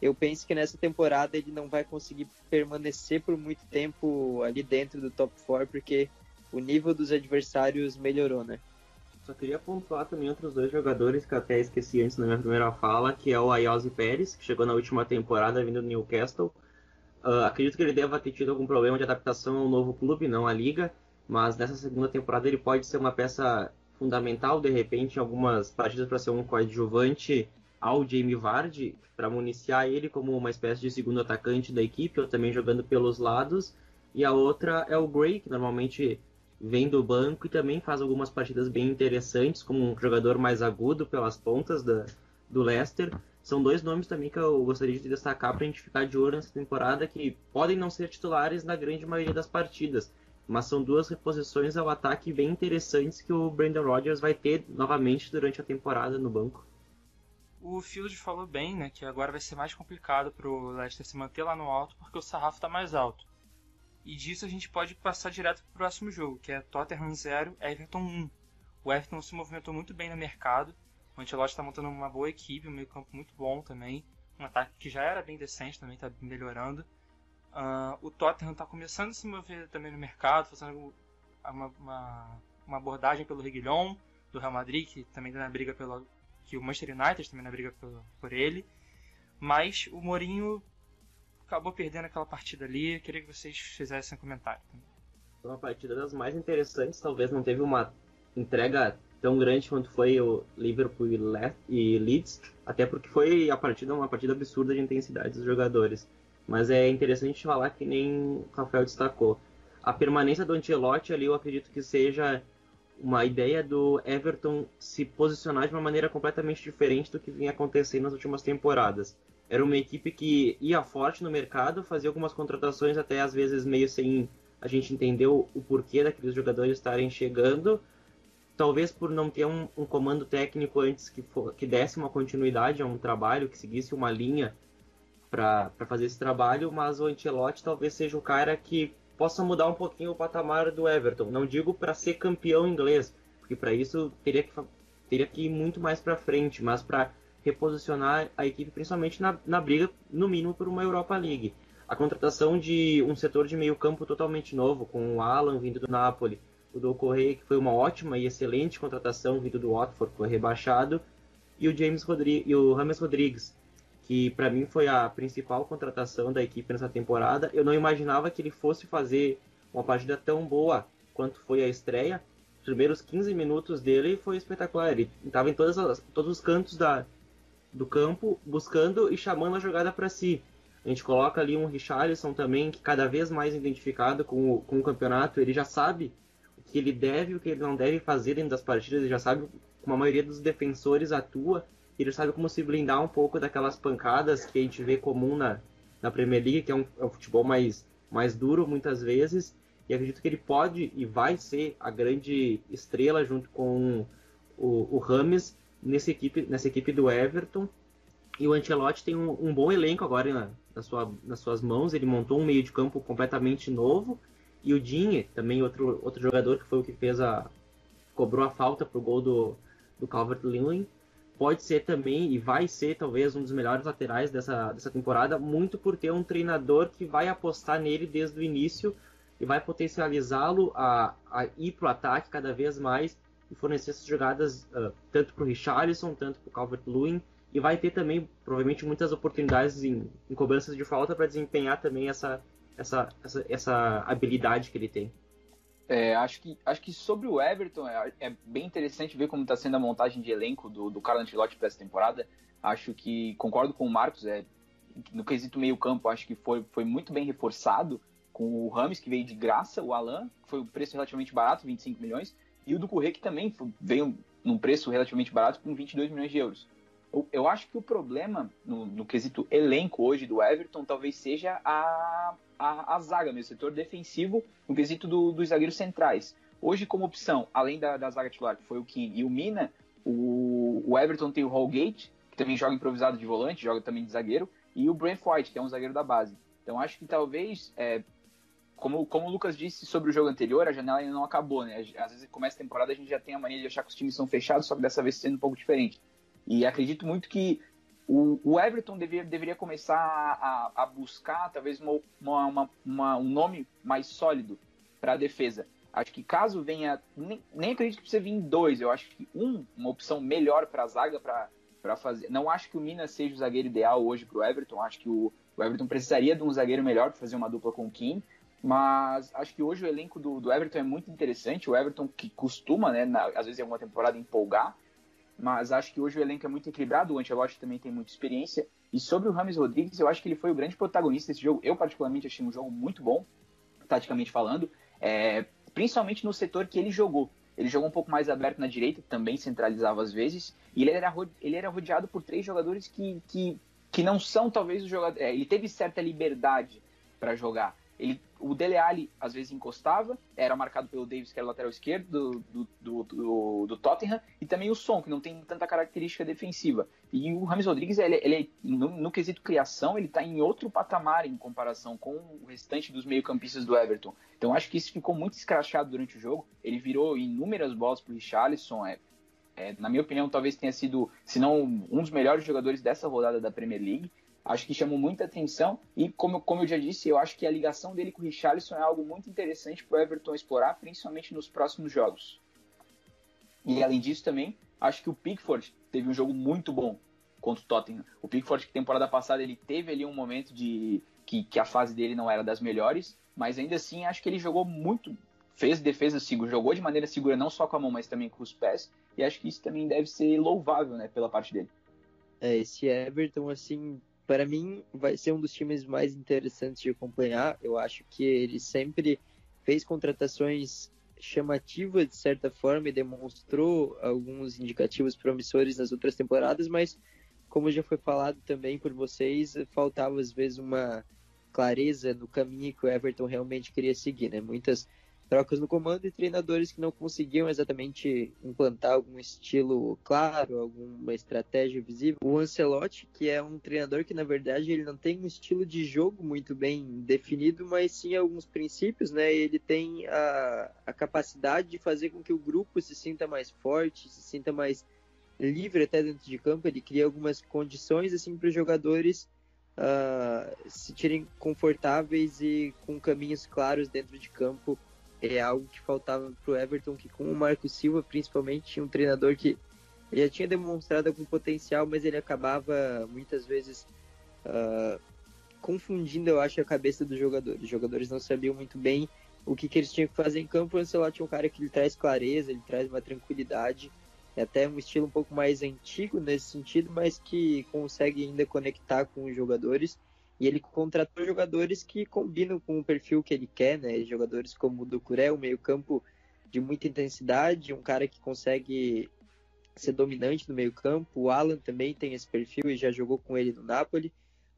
eu pense que nessa temporada ele não vai conseguir permanecer por muito tempo ali dentro do top 4, porque o nível dos adversários melhorou, né? Só queria pontuar também outros dois jogadores que até esqueci antes na minha primeira fala, que é o Ayose Pérez, que chegou na última temporada vindo do Newcastle. Uh, acredito que ele deva ter tido algum problema de adaptação ao novo clube, não à liga, mas nessa segunda temporada ele pode ser uma peça fundamental, de repente, em algumas partidas para ser um coadjuvante ao Jamie Vardy, para municiar ele como uma espécie de segundo atacante da equipe, ou também jogando pelos lados. E a outra é o Gray, que normalmente vem do banco e também faz algumas partidas bem interessantes, como um jogador mais agudo pelas pontas da, do Leicester. São dois nomes também que eu gostaria de destacar para a gente ficar de olho nessa temporada, que podem não ser titulares na grande maioria das partidas, mas são duas reposições ao ataque bem interessantes que o Brandon Rodgers vai ter novamente durante a temporada no banco. O Field falou bem, né, que agora vai ser mais complicado para o Leicester se manter lá no alto porque o sarrafo está mais alto. E disso a gente pode passar direto para o próximo jogo, que é Tottenham 0, Everton 1. O Everton se movimentou muito bem no mercado. O Ancelotti está montando uma boa equipe, um meio campo muito bom também. Um ataque que já era bem decente, também está melhorando. Uh, o Tottenham está começando a se mover também no mercado, fazendo uma, uma, uma abordagem pelo Reguilhon, do Real Madrid, que também está na briga pelo. Que o Manchester United também na briga por, por ele. Mas o Mourinho acabou perdendo aquela partida ali. Eu queria que vocês fizessem um comentário. Foi uma partida das mais interessantes, talvez não teve uma entrega tão grande quanto foi o Liverpool e Leeds, até porque foi a partida uma partida absurda de intensidade dos jogadores. Mas é interessante falar que nem o Rafael destacou. A permanência do Ancelotti ali eu acredito que seja uma ideia do Everton se posicionar de uma maneira completamente diferente do que vinha acontecendo nas últimas temporadas. Era uma equipe que ia forte no mercado, fazia algumas contratações até às vezes meio sem a gente entender o, porquê daqueles jogadores estarem chegando. Talvez por não ter um, um comando técnico antes que, for, que desse uma continuidade a um trabalho, que seguisse uma linha para fazer esse trabalho, mas o Ancelotti talvez seja o cara que possa mudar um pouquinho o patamar do Everton. Não digo para ser campeão inglês, porque para isso teria que, teria que ir muito mais para frente, mas para reposicionar a equipe, principalmente na, na briga, no mínimo, por uma Europa League. A contratação de um setor de meio campo totalmente novo, com o Alan vindo do Napoli, o do Correia, que foi uma ótima e excelente contratação vindo do Watford, foi rebaixado, e o James Rodrigues, e o Rames Rodrigues, que para mim foi a principal contratação da equipe nessa temporada. Eu não imaginava que ele fosse fazer uma partida tão boa quanto foi a estreia. Os primeiros 15 minutos dele foi espetacular. Ele estava em todas as, todos os cantos da, do campo, buscando e chamando a jogada para si. A gente coloca ali um Richarlison também, que cada vez mais identificado com o, com o campeonato, ele já sabe o que ele deve e o que ele não deve fazer dentro das partidas, ele já sabe como a maioria dos defensores atua, ele sabe como se blindar um pouco daquelas pancadas que a gente vê comum na, na Premier League, que é um, é um futebol mais, mais duro muitas vezes, e acredito que ele pode e vai ser a grande estrela junto com o, o Rames nessa equipe, nessa equipe do Everton. E o Ancelotti tem um, um bom elenco agora na, na sua, nas suas mãos. Ele montou um meio de campo completamente novo. E o Dinhe, também outro, outro jogador que foi o que fez a. cobrou a falta pro gol do, do Calvert Lewin. Pode ser também e vai ser talvez um dos melhores laterais dessa, dessa temporada, muito por ter um treinador que vai apostar nele desde o início e vai potencializá-lo a, a ir para o ataque cada vez mais e fornecer essas jogadas uh, tanto para o Richarlison, tanto para o Calvert-Lewin e vai ter também provavelmente muitas oportunidades em, em cobranças de falta para desempenhar também essa, essa, essa, essa habilidade que ele tem. É, acho, que, acho que sobre o Everton é, é bem interessante ver como está sendo a montagem de elenco do, do Carlo Ancelotti para essa temporada. Acho que concordo com o Marcos, é, no quesito meio campo, acho que foi, foi muito bem reforçado com o Rames, que veio de graça, o Alan, que foi um preço relativamente barato, 25 milhões, e o do Corrêa, que também veio num preço relativamente barato, com 22 milhões de euros. Eu, eu acho que o problema no, no quesito elenco hoje do Everton talvez seja a a, a zaga, meu setor defensivo, no quesito do, dos zagueiros centrais. Hoje, como opção, além da, da zaga titular, que foi o Kim e o Mina, o, o Everton tem o Holgate, que também joga improvisado de volante, joga também de zagueiro, e o Brent White, que é um zagueiro da base. Então acho que talvez, é, como, como o Lucas disse sobre o jogo anterior, a janela ainda não acabou, né? Às vezes começa a temporada a gente já tem a mania de achar que os times são fechados, só que dessa vez sendo um pouco diferente. E acredito muito que o, o Everton deveria, começar a, a buscar talvez uma, uma, uma, um nome mais sólido para a defesa. Acho que caso venha, nem, nem acredito que precisa vir dois, eu acho que um, uma opção melhor para a zaga para fazer. Não acho que o Minas seja o zagueiro ideal hoje para o Everton, acho que o, o, Everton precisaria de um zagueiro melhor para fazer uma dupla com o Kim, mas acho que hoje o elenco do, do Everton é muito interessante. O Everton que costuma, né, na, às vezes em alguma temporada, empolgar, mas acho que hoje o elenco é muito equilibrado, o Ancelotti também tem muita experiência. E sobre o Rames Rodrigues, eu acho que ele foi o grande protagonista desse jogo. Eu, particularmente, achei um jogo muito bom, taticamente falando, é, principalmente no setor que ele jogou. Ele jogou um pouco mais aberto na direita, também centralizava às vezes, e ele era, ele era rodeado por três jogadores que, que, que não são, talvez, os jogadores. É, ele teve certa liberdade para jogar. Ele, o Dele Alli às vezes encostava, era marcado pelo Davis, que era o lateral esquerdo do, do, do, do, Tottenham, e também o Son, que não tem tanta característica defensiva. E o Rames Rodrigues, ele, ele no, no, quesito criação, ele está em outro patamar em comparação com o restante dos meio-campistas do Everton. Então acho que isso ficou muito escrachado durante o jogo. Ele virou inúmeras bolas para o Richarlison. É, é, na minha opinião, talvez tenha sido, se não um dos melhores jogadores dessa rodada da Premier League acho que chamou muita atenção e como, como eu já disse, eu acho que a ligação dele com o Richarlison é algo muito interessante para o Everton explorar, principalmente nos próximos jogos. E além disso também, acho que o Pickford teve um jogo muito bom contra o Tottenham. O Pickford que temporada passada ele teve ali um momento de que, que a fase dele não era das melhores, mas ainda assim acho que ele jogou muito, fez defesa segura, jogou de maneira segura não só com a mão, mas também com os pés, e acho que isso também deve ser louvável, né, pela parte dele. É, esse Everton, assim, para mim vai ser um dos times mais interessantes de acompanhar. Eu acho que ele sempre fez contratações chamativas de certa forma e demonstrou alguns indicativos promissores nas outras temporadas, mas como já foi falado também por vocês, faltava às vezes uma clareza no caminho que o Everton realmente queria seguir, né? Muitas trocas no comando e treinadores que não conseguiam exatamente implantar algum estilo claro, alguma estratégia visível. O Ancelotti, que é um treinador que na verdade ele não tem um estilo de jogo muito bem definido, mas sim alguns princípios, né? Ele tem a, a capacidade de fazer com que o grupo se sinta mais forte, se sinta mais livre até dentro de campo. Ele cria algumas condições assim para os jogadores uh, se sentirem confortáveis e com caminhos claros dentro de campo é algo que faltava para o Everton, que com o Marco Silva, principalmente, tinha um treinador que já tinha demonstrado algum potencial, mas ele acabava muitas vezes uh, confundindo, eu acho, a cabeça dos jogadores. Os jogadores não sabiam muito bem o que, que eles tinham que fazer em campo. O Ancelotti é um cara que ele traz clareza, ele traz uma tranquilidade, é até um estilo um pouco mais antigo nesse sentido, mas que consegue ainda conectar com os jogadores. E ele contratou jogadores que combinam com o perfil que ele quer, né? Jogadores como o Ducuré, um meio-campo de muita intensidade, um cara que consegue ser dominante no meio-campo. O Alan também tem esse perfil e já jogou com ele no Napoli.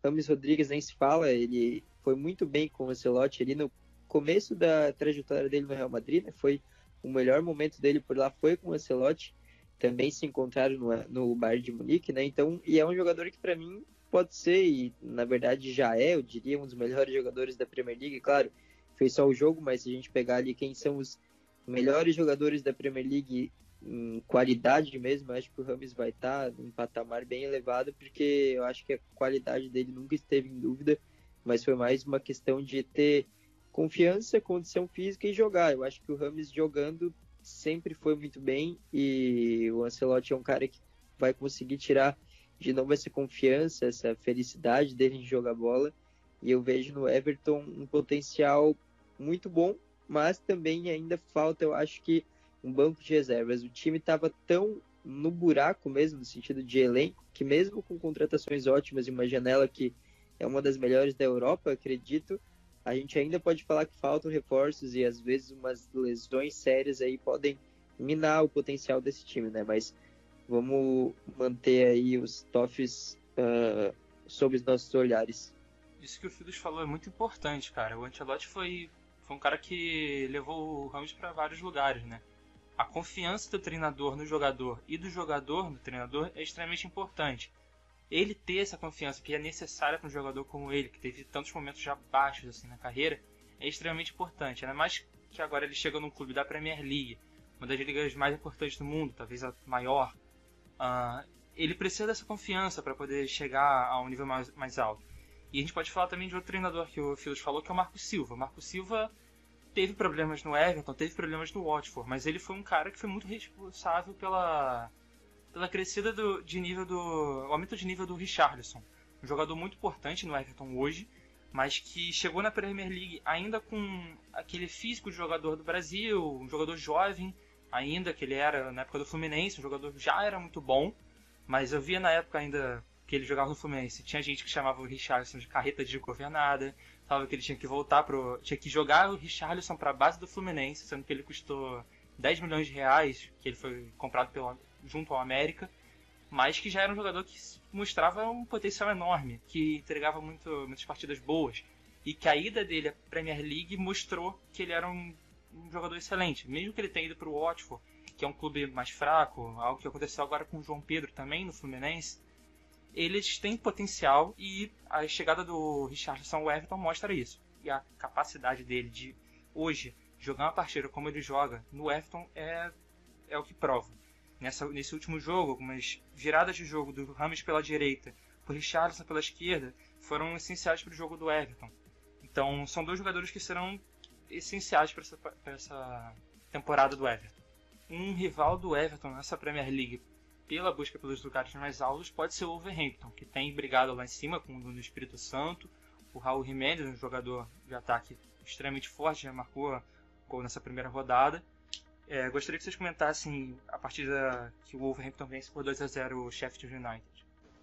Rames Rodrigues nem se fala, ele foi muito bem com o Ancelotti ali no começo da trajetória dele no Real Madrid, né? Foi o melhor momento dele por lá foi com o Ancelotti. Também se encontraram no, no Bayern de Munique, né? Então, e é um jogador que para mim pode ser, e na verdade já é, eu diria, um dos melhores jogadores da Premier League. Claro, fez só o jogo, mas se a gente pegar ali quem são os melhores jogadores da Premier League em qualidade mesmo, acho que o Rames vai estar tá em patamar bem elevado, porque eu acho que a qualidade dele nunca esteve em dúvida, mas foi mais uma questão de ter confiança, condição física e jogar. Eu acho que o Rames jogando sempre foi muito bem e o Ancelotti é um cara que vai conseguir tirar de novo essa confiança, essa felicidade dele em jogar bola. E eu vejo no Everton um potencial muito bom, mas também ainda falta, eu acho que, um banco de reservas. O time estava tão no buraco mesmo, no sentido de elenco, que mesmo com contratações ótimas e uma janela que é uma das melhores da Europa, acredito, a gente ainda pode falar que faltam reforços e às vezes umas lesões sérias aí podem minar o potencial desse time, né? Mas vamos manter aí os TOFs uh, sob os nossos olhares. Isso que o Filos falou é muito importante, cara. O Ancelotti foi, foi um cara que levou o Ramos para vários lugares, né? A confiança do treinador no jogador e do jogador no treinador é extremamente importante. Ele ter essa confiança que é necessária para um jogador como ele, que teve tantos momentos já baixos assim na carreira, é extremamente importante. Ainda mais que agora ele chega num clube da Premier League, uma das ligas mais importantes do mundo, talvez a maior, Uh, ele precisa dessa confiança para poder chegar a um nível mais, mais alto. E a gente pode falar também de outro treinador que o Filos falou, que é o Marco Silva. Marco Silva teve problemas no Everton, teve problemas no Watford, mas ele foi um cara que foi muito responsável pela, pela crescida do, de nível do. O aumento de nível do Richarlison. Um jogador muito importante no Everton hoje, mas que chegou na Premier League ainda com aquele físico de jogador do Brasil, um jogador jovem, ainda que ele era na época do Fluminense, o jogador já era muito bom, mas eu via na época ainda que ele jogava no Fluminense, tinha gente que chamava o Richarlison de carreta de governada, falava que ele tinha que voltar pro, tinha que jogar o Richarlison para a base do Fluminense, sendo que ele custou 10 milhões de reais, que ele foi comprado pelo, junto ao América, mas que já era um jogador que mostrava um potencial enorme, que entregava muito, muitas partidas boas, e que a ida dele à Premier League mostrou que ele era um um jogador excelente. Mesmo que ele tenha ido para o Watford, que é um clube mais fraco, algo que aconteceu agora com o João Pedro também no Fluminense, eles têm potencial e a chegada do Richardson ao Everton mostra isso. E a capacidade dele de hoje jogar uma partida como ele joga no Everton é, é o que prova. Nessa, nesse último jogo, algumas viradas de jogo do Rames pela direita, por Richardson pela esquerda, foram essenciais para o jogo do Everton. Então, são dois jogadores que serão essenciais para essa, essa temporada do Everton. Um rival do Everton nessa Premier League pela busca pelos lugares mais altos pode ser o Wolverhampton, que tem brigado lá em cima com o do Espírito Santo. O Raul Jiménez, um jogador de ataque extremamente forte, já marcou gol nessa primeira rodada. É, gostaria que vocês comentassem a partida que o Wolverhampton vence por 2 a 0 o Sheffield United.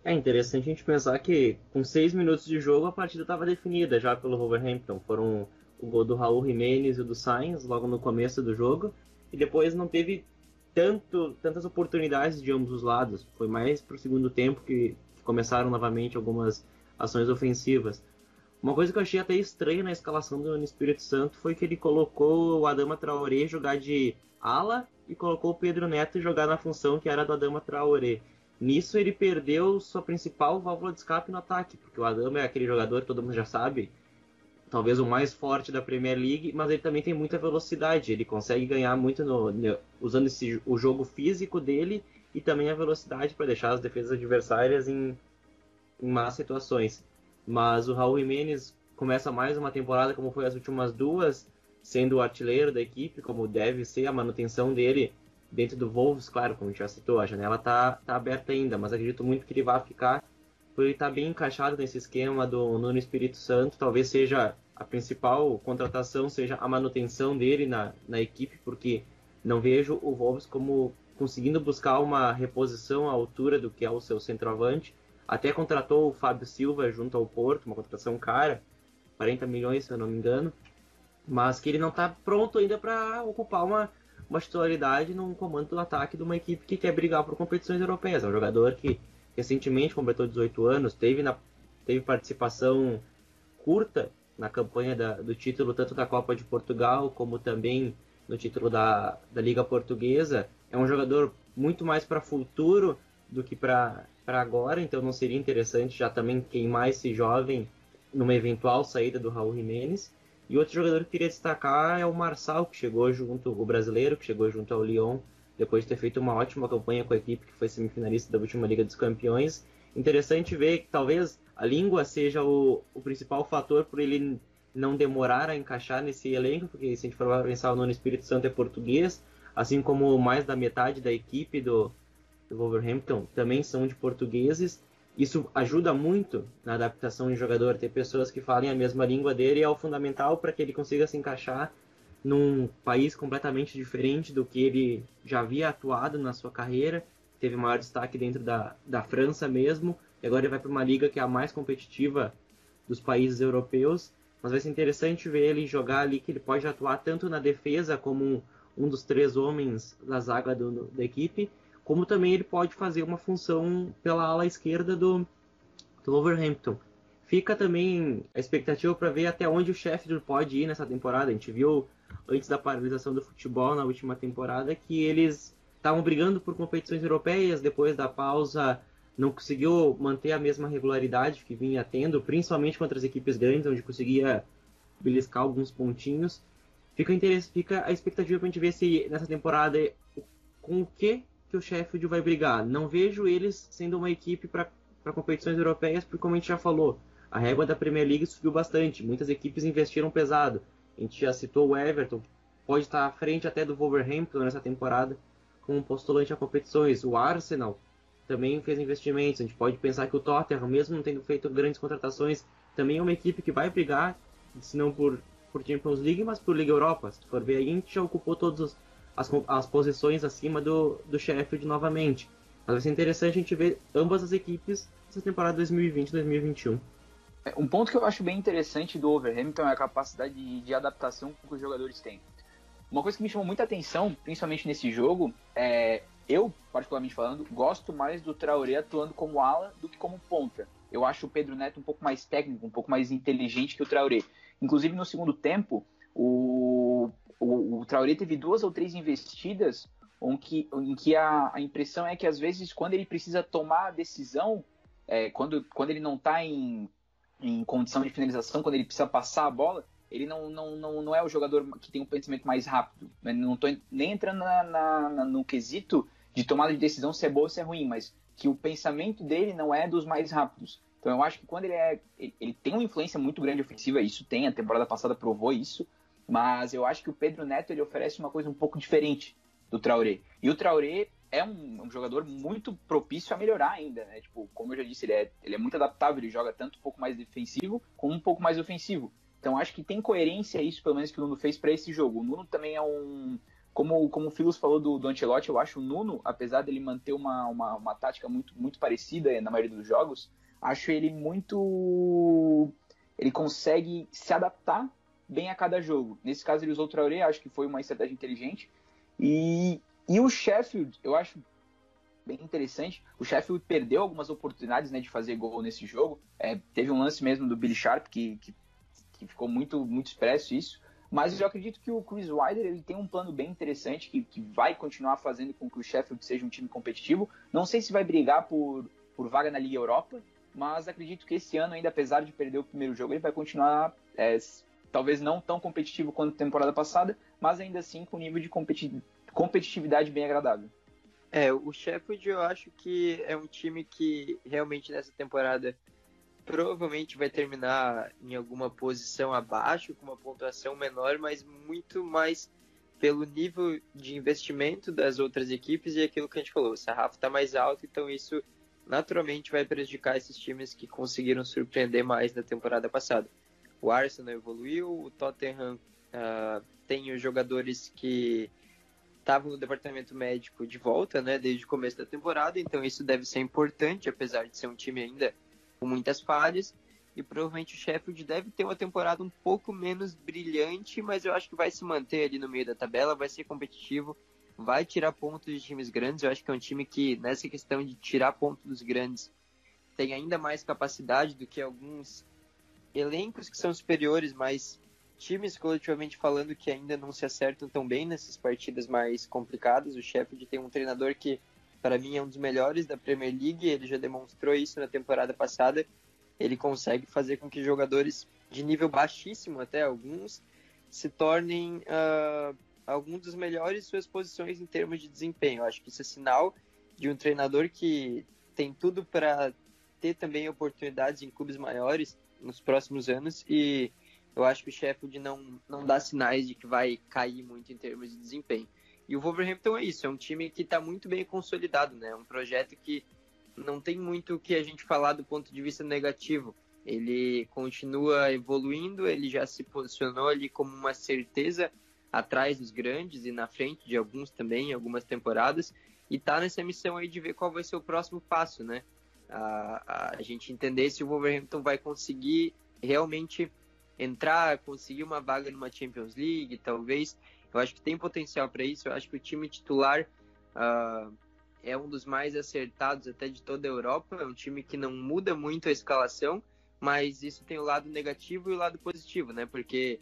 É interessante a gente pensar que com seis minutos de jogo a partida estava definida já pelo Wolverhampton. Foram o gol do Raul Jimenez e do Sainz logo no começo do jogo. E depois não teve tanto, tantas oportunidades de ambos os lados. Foi mais para o segundo tempo que, que começaram novamente algumas ações ofensivas. Uma coisa que eu achei até estranha na escalação do Espírito Santo foi que ele colocou o Adama Traoré jogar de ala e colocou o Pedro Neto jogar na função que era do Adama Traoré. Nisso ele perdeu sua principal válvula de escape no ataque, porque o Adama é aquele jogador que todo mundo já sabe, talvez o mais forte da Premier League, mas ele também tem muita velocidade. Ele consegue ganhar muito no, no, usando esse, o jogo físico dele e também a velocidade para deixar as defesas adversárias em, em más situações. Mas o Raul Jimenez começa mais uma temporada como foi as últimas duas, sendo o artilheiro da equipe, como deve ser a manutenção dele dentro do Wolves, claro, como já citou, a janela está tá aberta ainda, mas acredito muito que ele vai ficar por ele estar tá bem encaixado nesse esquema do Nuno Espírito Santo, talvez seja a principal contratação, seja a manutenção dele na, na equipe, porque não vejo o Wolves como conseguindo buscar uma reposição à altura do que é o seu centroavante. Até contratou o Fábio Silva junto ao Porto, uma contratação cara, 40 milhões, se eu não me engano, mas que ele não está pronto ainda para ocupar uma, uma titularidade num comando do ataque de uma equipe que quer brigar por competições europeias. É um jogador que recentemente completou 18 anos, teve, na, teve participação curta na campanha da, do título tanto da Copa de Portugal como também no título da, da Liga Portuguesa. É um jogador muito mais para futuro do que para agora, então não seria interessante já também queimar esse jovem numa eventual saída do Raul Jimenez. E outro jogador que eu queria destacar é o Marçal, que chegou junto, o brasileiro, que chegou junto ao Lyon depois de ter feito uma ótima campanha com a equipe que foi semifinalista da última Liga dos Campeões. Interessante ver que talvez a língua seja o, o principal fator por ele não demorar a encaixar nesse elenco, porque se a gente for pensar, o Nono Espírito Santo é português, assim como mais da metade da equipe do, do Wolverhampton também são de portugueses. Isso ajuda muito na adaptação de jogador, ter pessoas que falem a mesma língua dele é o fundamental para que ele consiga se encaixar num país completamente diferente do que ele já havia atuado na sua carreira. Teve maior destaque dentro da, da França mesmo, e agora ele vai para uma liga que é a mais competitiva dos países europeus. Mas vai ser interessante ver ele jogar ali, que ele pode atuar tanto na defesa como um, dos três homens da zaga do, da equipe, como também ele pode fazer uma função pela ala esquerda do, do Wolverhampton. Fica também a expectativa para ver até onde o Sheffield pode ir nessa temporada. A gente viu antes da paralisação do futebol na última temporada que eles estavam brigando por competições europeias, depois da pausa não conseguiu manter a mesma regularidade que vinha tendo, principalmente contra as equipes grandes, onde conseguia beliscar alguns pontinhos. Fica, fica a expectativa para a gente ver se nessa temporada com o que, que o Sheffield vai brigar. Não vejo eles sendo uma equipe para competições europeias, porque como a gente já falou, a régua da Premier League subiu bastante, muitas equipes investiram pesado. A gente já citou o Everton, pode estar à frente até do Wolverhampton nessa temporada como postulante a competições. O Arsenal também fez investimentos. A gente pode pensar que o Tottenham, mesmo não tendo feito grandes contratações, também é uma equipe que vai brigar, se não por, por Champions League, mas por Liga Europa. Se for ver a gente já ocupou todas as, as posições acima do, do Sheffield novamente. Mas vai ser interessante a gente ver ambas as equipes nessa temporada 2020-2021. É, um ponto que eu acho bem interessante do Overhampton é a capacidade de, de adaptação que os jogadores têm. Uma coisa que me chamou muita atenção, principalmente nesse jogo, é eu, particularmente falando, gosto mais do Traoré atuando como ala do que como ponta. Eu acho o Pedro Neto um pouco mais técnico, um pouco mais inteligente que o Traoré. Inclusive, no segundo tempo, o, o, o Traoré teve duas ou três investidas em que, em que a, a, impressão é que, às vezes, quando ele precisa tomar a decisão, é, quando, quando ele não está em em condição de finalização, quando ele precisa passar a bola, ele não, não, não, não é o jogador que tem um pensamento mais rápido. Não estou nem entrando na, na, na, no quesito de tomada de decisão se é boa ou se é ruim, mas que o pensamento dele não é dos mais rápidos. Então eu acho que quando ele é. Ele tem uma influência muito grande ofensiva, isso tem, a temporada passada provou isso, mas eu acho que o Pedro Neto ele oferece uma coisa um pouco diferente do Traoré. E o Traoré é um, um, jogador muito propício a melhorar ainda, né? Tipo, como eu já disse, ele é, ele é muito adaptável, ele joga tanto um pouco mais defensivo como um pouco mais ofensivo. Então acho que tem coerência isso, pelo menos, que o Nuno fez para esse jogo. O Nuno também é um. Como, como o Filos falou do, do Ancelotti, eu acho o Nuno, apesar dele manter uma, uma, uma tática muito, muito parecida na maioria dos jogos, acho ele muito. Ele consegue se adaptar bem a cada jogo. Nesse caso, ele usou o Traoré, acho que foi uma estratégia inteligente. E, e o Sheffield, eu acho bem interessante. O Sheffield perdeu algumas oportunidades né, de fazer gol nesse jogo. É, teve um lance mesmo do Billy Sharp que, que, que, ficou muito, muito expresso isso. Mas eu acredito que o Chris Wilder ele tem um plano bem interessante que, que vai continuar fazendo com que o Sheffield seja um time competitivo. Não sei se vai brigar por, por vaga na Liga Europa, mas acredito que esse ano, ainda apesar de perder o primeiro jogo, ele vai continuar, é, talvez não tão competitivo quanto a temporada passada, mas ainda assim com nível de competitividade competitividade bem agradável. É, o Sheffield eu acho que é um time que realmente nessa temporada provavelmente vai terminar em alguma posição abaixo, com uma pontuação menor, mas muito mais pelo nível de investimento das outras equipes e aquilo que a gente falou, o sarrafo está mais alto, então isso naturalmente vai prejudicar esses times que conseguiram surpreender mais na temporada passada. O Arsenal evoluiu, o Tottenham uh, tem os jogadores que estavam no departamento médico de volta, né, desde o começo da temporada, então isso deve ser importante, apesar de ser um time ainda com muitas falhas. E provavelmente o Sheffield deve ter uma temporada um pouco menos brilhante, mas eu acho que vai se manter ali no meio da tabela, vai ser competitivo, vai tirar pontos de times grandes. Eu acho que é um time que, nessa questão de tirar pontos dos grandes, tem ainda mais capacidade do que alguns elencos que são superiores, mas times coletivamente falando que ainda não se acertam tão bem nessas partidas mais complicadas. O Sheffield tem um treinador que, para mim, é um dos melhores da Premier League. Ele já demonstrou isso na temporada passada. Ele consegue fazer com que jogadores de nível baixíssimo, até alguns, se tornem uh, alguns dos melhores suas posições em termos de desempenho. Eu acho que isso é sinal de um treinador que tem tudo para ter também oportunidades em clubes maiores nos próximos anos e eu acho que o Sheffield não, não dá sinais de que vai cair muito em termos de desempenho. E o Wolverhampton é isso, é um time que está muito bem consolidado, né? Um projeto que não tem muito o que a gente falar do ponto de vista negativo. Ele continua evoluindo, ele já se posicionou ali como uma certeza atrás dos grandes e na frente de alguns também, algumas temporadas, e tá nessa missão aí de ver qual vai ser o próximo passo, né? A, a, gente entender se o Wolverhampton vai conseguir realmente entrar, conseguir uma vaga numa Champions League, talvez. Eu acho que tem potencial para isso. Eu acho que o time titular uh, é um dos mais acertados até de toda a Europa. É um time que não muda muito a escalação, mas isso tem o lado negativo e o lado positivo, né? Porque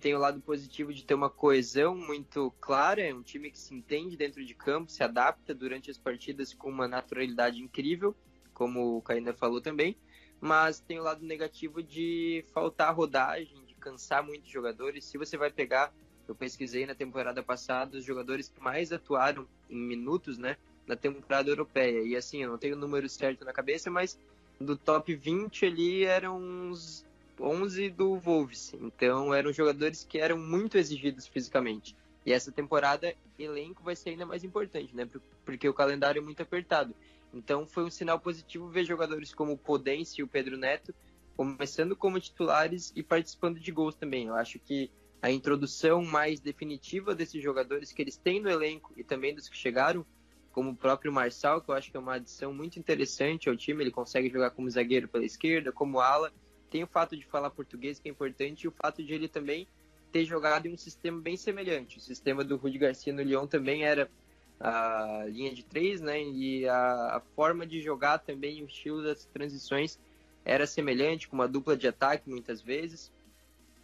tem o lado positivo de ter uma coesão muito clara, é um time que se entende dentro de campo, se adapta durante as partidas com uma naturalidade incrível, como o Caína falou também, mas tem o lado negativo de faltar rodagem, de cansar muitos jogadores. Se você vai pegar, eu pesquisei na temporada passada os jogadores que mais atuaram em minutos, né, na temporada europeia. E assim, eu não tenho o número certo na cabeça, mas do top 20 ali eram uns 11 do Wolves. Então eram jogadores que eram muito exigidos fisicamente. E essa temporada, elenco vai ser ainda mais importante, né? Porque o calendário é muito apertado. Então foi um sinal positivo ver jogadores como o Podense e o Pedro Neto começando como titulares e participando de gols também. Eu acho que a introdução mais definitiva desses jogadores que eles têm no elenco e também dos que chegaram, como o próprio Marçal, que eu acho que é uma adição muito interessante ao time, ele consegue jogar como zagueiro pela esquerda, como ala, tem o fato de falar português que é importante e o fato de ele também ter jogado em um sistema bem semelhante. O sistema do Rudi Garcia no Lyon também era a linha de três, né? E a, a forma de jogar também, o estilo das transições era semelhante, com uma dupla de ataque muitas vezes,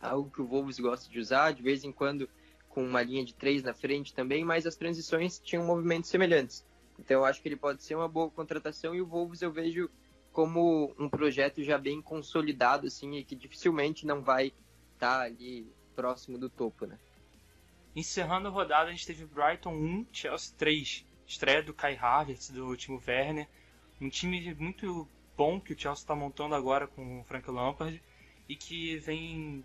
algo que o Wolves gosta de usar, de vez em quando com uma linha de três na frente também, mas as transições tinham movimentos semelhantes. Então eu acho que ele pode ser uma boa contratação e o Wolves eu vejo como um projeto já bem consolidado, assim, e que dificilmente não vai estar tá ali próximo do topo, né? Encerrando a rodada, a gente teve Brighton 1, Chelsea 3. Estreia do Kai Havertz, do Timo Werner. Um time muito bom que o Chelsea está montando agora com o Frank Lampard e que vem,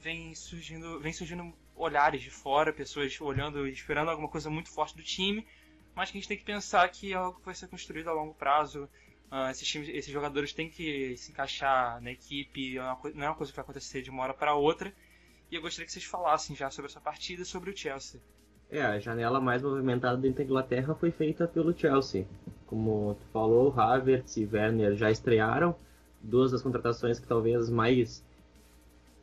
vem, surgindo, vem surgindo olhares de fora, pessoas olhando e esperando alguma coisa muito forte do time, mas que a gente tem que pensar que é algo que vai ser construído a longo prazo. Uh, esses, times, esses jogadores têm que se encaixar na equipe, é não é uma coisa que vai acontecer de uma hora para outra. Eu gostaria que vocês falassem já sobre essa partida e sobre o Chelsea. É, a janela mais movimentada dentro da Inglaterra foi feita pelo Chelsea. Como tu falou, Havertz e Werner já estrearam, duas das contratações que talvez mais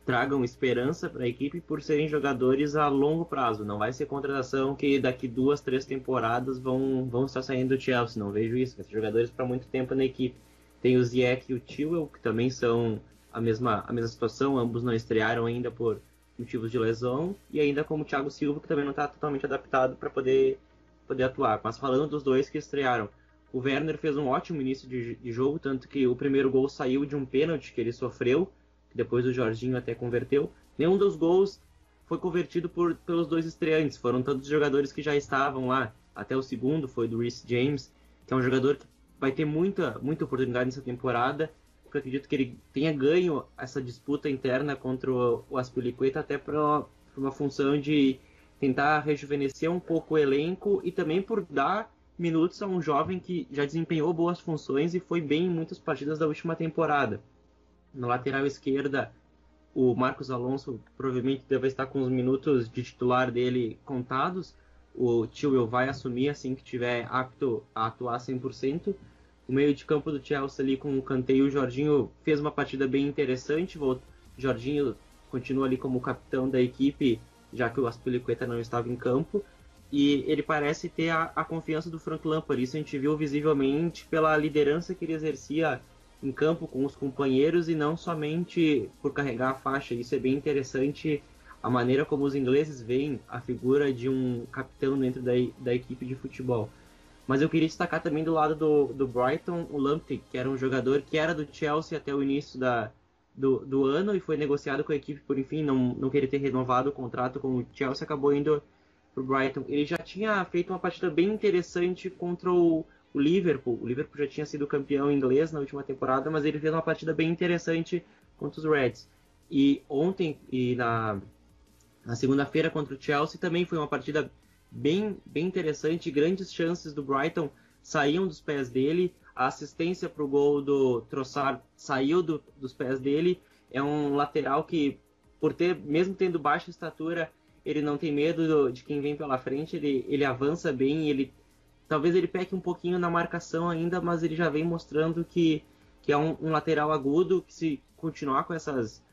tragam esperança para a equipe por serem jogadores a longo prazo. Não vai ser contratação que daqui duas, três temporadas vão, vão estar saindo do Chelsea. Não vejo isso. Vai ser jogadores para muito tempo na equipe. Tem o Ziyech e o Tewell, que também são a mesma, a mesma situação. Ambos não estrearam ainda por motivos de lesão. E ainda como o Thiago Silva, que também não está totalmente adaptado para poder, poder atuar. Mas falando dos dois que estrearam, o Werner fez um ótimo início de, de jogo, tanto que o primeiro gol saiu de um pênalti que ele sofreu que depois o Jorginho até converteu. Nenhum dos gols foi convertido por, pelos dois estreantes, foram todos jogadores que já estavam lá. Até o segundo foi do Reece James, que é um jogador que vai ter muita, muita oportunidade nessa temporada. Eu acredito que ele tenha ganho essa disputa interna contra o, o Aspilicueta até para uma função de tentar rejuvenescer um pouco o elenco e também por dar minutos a um jovem que já desempenhou boas funções e foi bem em muitas partidas da última temporada. Na lateral esquerda, o Marcos Alonso provavelmente deve estar com os minutos de titular dele contados. O Tio vai assumir assim que tiver apto a atuar 100%. O meio de campo do Chelsea ali com o Kanté o Jorginho fez uma partida bem interessante. O Jorginho continua ali como capitão da equipe, já que o Aspilicueta não estava em campo. E ele parece ter a, a confiança do Frank Lampard. Isso a gente viu visivelmente pela liderança que ele exercia em campo com os companheiros e não somente por carregar a faixa. Isso é bem interessante a maneira como os ingleses veem a figura de um capitão dentro da, da equipe de futebol. Mas eu queria destacar também do lado do, do Brighton o Lamptey, que era um jogador que era do Chelsea até o início da, do, do ano e foi negociado com a equipe por, enfim, não, não querer ter renovado o contrato com o Chelsea, acabou indo para o Brighton. Ele já tinha feito uma partida bem interessante contra o, o, Liverpool. O Liverpool já tinha sido campeão inglês na última temporada, mas ele fez uma partida bem interessante contra os Reds. E ontem e na, na segunda-feira contra o Chelsea também foi uma partida bem, bem interessante. Grandes chances do Brighton saíam dos pés dele. A assistência para o gol do Trossard saiu do, dos pés dele. É um lateral que, por ter, mesmo tendo baixa estatura, ele não tem medo de quem vem pela frente, ele, ele avança bem, ele talvez ele peque um pouquinho na marcação ainda, mas ele já vem mostrando que, que é um, um lateral agudo, que se continuar com essas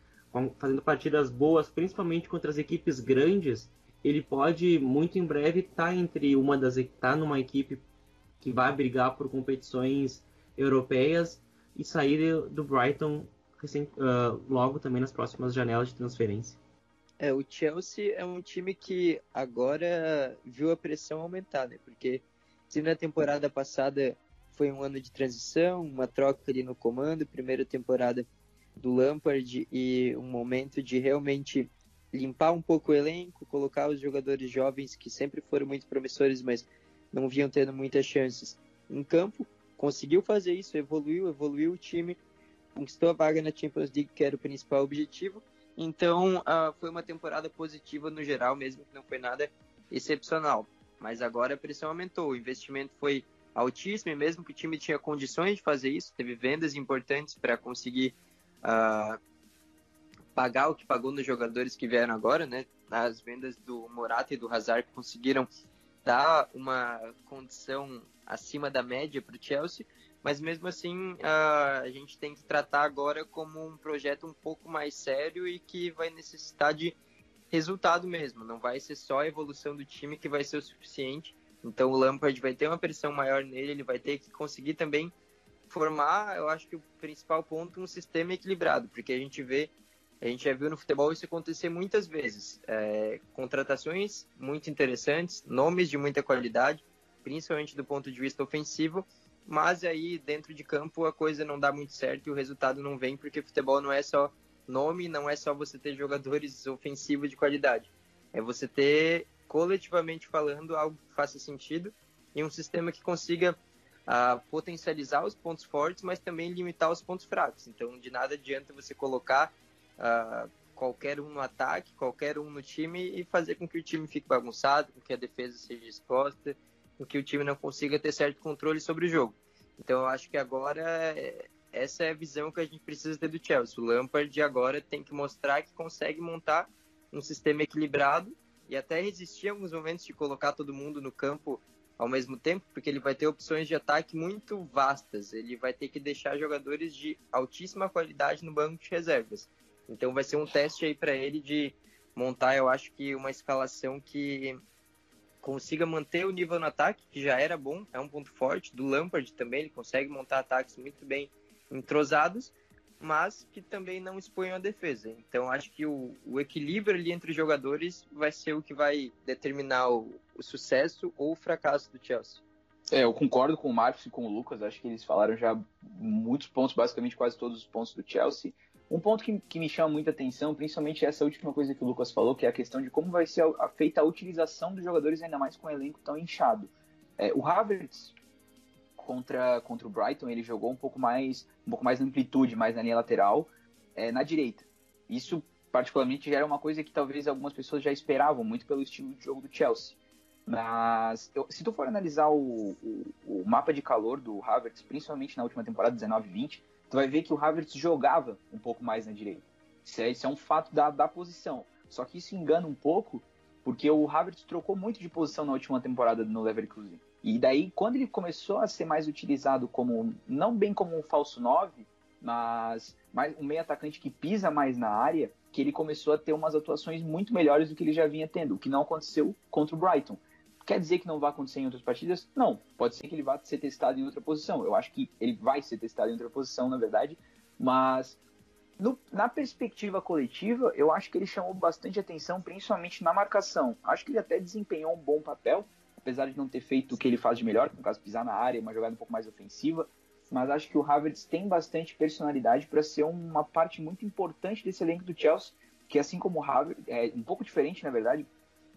fazendo partidas boas, principalmente contra as equipes grandes, ele pode muito em breve estar tá entre uma das tá numa equipe que vai brigar por competições europeias e sair do Brighton uh, logo também nas próximas janelas de transferência. É, o Chelsea é um time que agora viu a pressão aumentar, né? Porque se na temporada passada foi um ano de transição, uma troca ali no comando, primeira temporada do Lampard e um momento de realmente limpar um pouco o elenco, colocar os jogadores jovens que sempre foram muito promissores, mas não vinham tendo muitas chances em campo. Conseguiu fazer isso, evoluiu, evoluiu o time, conquistou a vaga na Champions League, que era o principal objetivo, então, uh, foi uma temporada positiva no geral, mesmo que não foi nada excepcional. Mas agora a pressão aumentou, o investimento foi altíssimo, e mesmo que o time tinha condições de fazer isso, teve vendas importantes para conseguir uh, pagar o que pagou nos jogadores que vieram agora, né? As vendas do Morata e do Hazard conseguiram dar uma condição acima da média para o Chelsea, mas mesmo assim a gente tem que tratar agora como um projeto um pouco mais sério e que vai necessitar de resultado mesmo. Não vai ser só a evolução do time que vai ser o suficiente. Então o Lampard vai ter uma pressão maior nele, ele vai ter que conseguir também formar, eu acho que o principal ponto, um sistema equilibrado, porque a gente vê, a gente já viu no futebol isso acontecer muitas vezes. É, contratações muito interessantes, nomes de muita qualidade, principalmente do ponto de vista ofensivo, mas aí dentro de campo a coisa não dá muito certo e o resultado não vem, porque futebol não é só nome, não é só você ter jogadores ofensivos de qualidade. É você ter, coletivamente falando, algo que faça sentido e um sistema que consiga uh, potencializar os pontos fortes, mas também limitar os pontos fracos. Então, de nada adianta você colocar uh, qualquer um no ataque, qualquer um no time e fazer com que o time fique bagunçado, com que a defesa seja exposta em que o time não consiga ter certo controle sobre o jogo. Então eu acho que agora essa é a visão que a gente precisa ter do Chelsea. O Lampard agora tem que mostrar que consegue montar um sistema equilibrado e até resistir em alguns momentos de colocar todo mundo no campo ao mesmo tempo, porque ele vai ter opções de ataque muito vastas. Ele vai ter que deixar jogadores de altíssima qualidade no banco de reservas. Então vai ser um teste aí para ele de montar, eu acho que uma escalação que consiga manter o nível no ataque, que já era bom, é um ponto forte. Do Lampard também, ele consegue montar ataques muito bem entrosados, mas que também não expõem a defesa. Então acho que o, o, equilíbrio ali entre os jogadores vai ser o que vai determinar o, o sucesso ou o fracasso do Chelsea. É, eu concordo com o Marcos e com o Lucas, acho que eles falaram já muitos pontos, basicamente quase todos os pontos do Chelsea. Um ponto que, que, me chama muita atenção, principalmente essa última coisa que o Lucas falou, que é a questão de como vai ser a, a, feita a utilização dos jogadores, ainda mais com o elenco tão inchado. É, o Havertz contra, contra o Brighton, ele jogou um pouco mais, um pouco mais amplitude, mais na linha lateral, é, na direita. Isso, particularmente, já era uma coisa que talvez algumas pessoas já esperavam, muito pelo estilo de jogo do Chelsea. Mas eu, se tu for analisar o, o, o, mapa de calor do Havertz, principalmente na última temporada 19-20, tu vai ver que o Havertz jogava um pouco mais na direita. Isso é, isso é um fato da, da posição. Só que isso engana um pouco, porque o Havertz trocou muito de posição na última temporada no Leverkusen. E daí, quando ele começou a ser mais utilizado como, não bem como um falso 9, mas mais um meio atacante que pisa mais na área, que ele começou a ter umas atuações muito melhores do que ele já vinha tendo, o que não aconteceu contra o Brighton. Quer dizer que não vai acontecer em outras partidas? Não. Pode ser que ele vá ser testado em outra posição. Eu acho que ele vai ser testado em outra posição, na verdade. Mas no, na perspectiva coletiva, eu acho que ele chamou bastante atenção, principalmente na marcação. Acho que ele até desempenhou um bom papel, apesar de não ter feito o que ele faz de melhor, no caso pisar na área, uma jogada um pouco mais ofensiva. Mas acho que o Havertz tem bastante personalidade para ser uma parte muito importante desse elenco do Chelsea, que assim como o Havertz, é um pouco diferente, na verdade,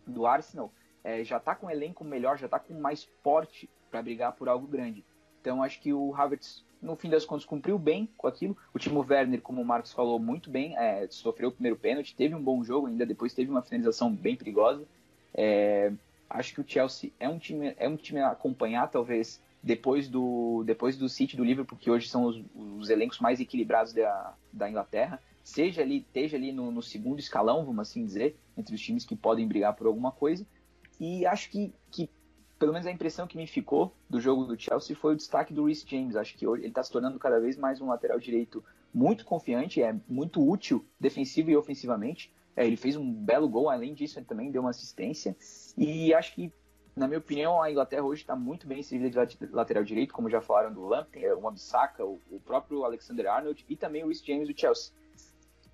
do Arsenal, é, já está com um elenco melhor, já está com mais porte para brigar por algo grande. Então acho que o Havertz, no fim das contas, cumpriu bem com aquilo. O Timo Werner, como o Marcos falou, muito bem, é, sofreu o primeiro pênalti, teve um bom jogo ainda, depois teve uma finalização bem perigosa. É, acho que o Chelsea é um time, é um time a acompanhar, talvez, depois do, depois do City do Liverpool, que hoje são os, os elencos mais equilibrados da, da Inglaterra seja ali, esteja ali no, no, segundo escalão, vamos assim dizer, entre os times que podem brigar por alguma coisa. E acho que, que pelo menos a impressão que me ficou do jogo do Chelsea foi o destaque do Reece James. Acho que ele está se tornando cada vez mais um lateral direito muito confiante, é muito útil defensivo e ofensivamente. É, ele fez um belo gol, além disso, ele também deu uma assistência. E acho que, na minha opinião, a Inglaterra hoje está muito bem servida de lateral direito, como já falaram do Lamptey, o Wambisaka, o, o próprio Alexander Arnold e também o Reece James do Chelsea.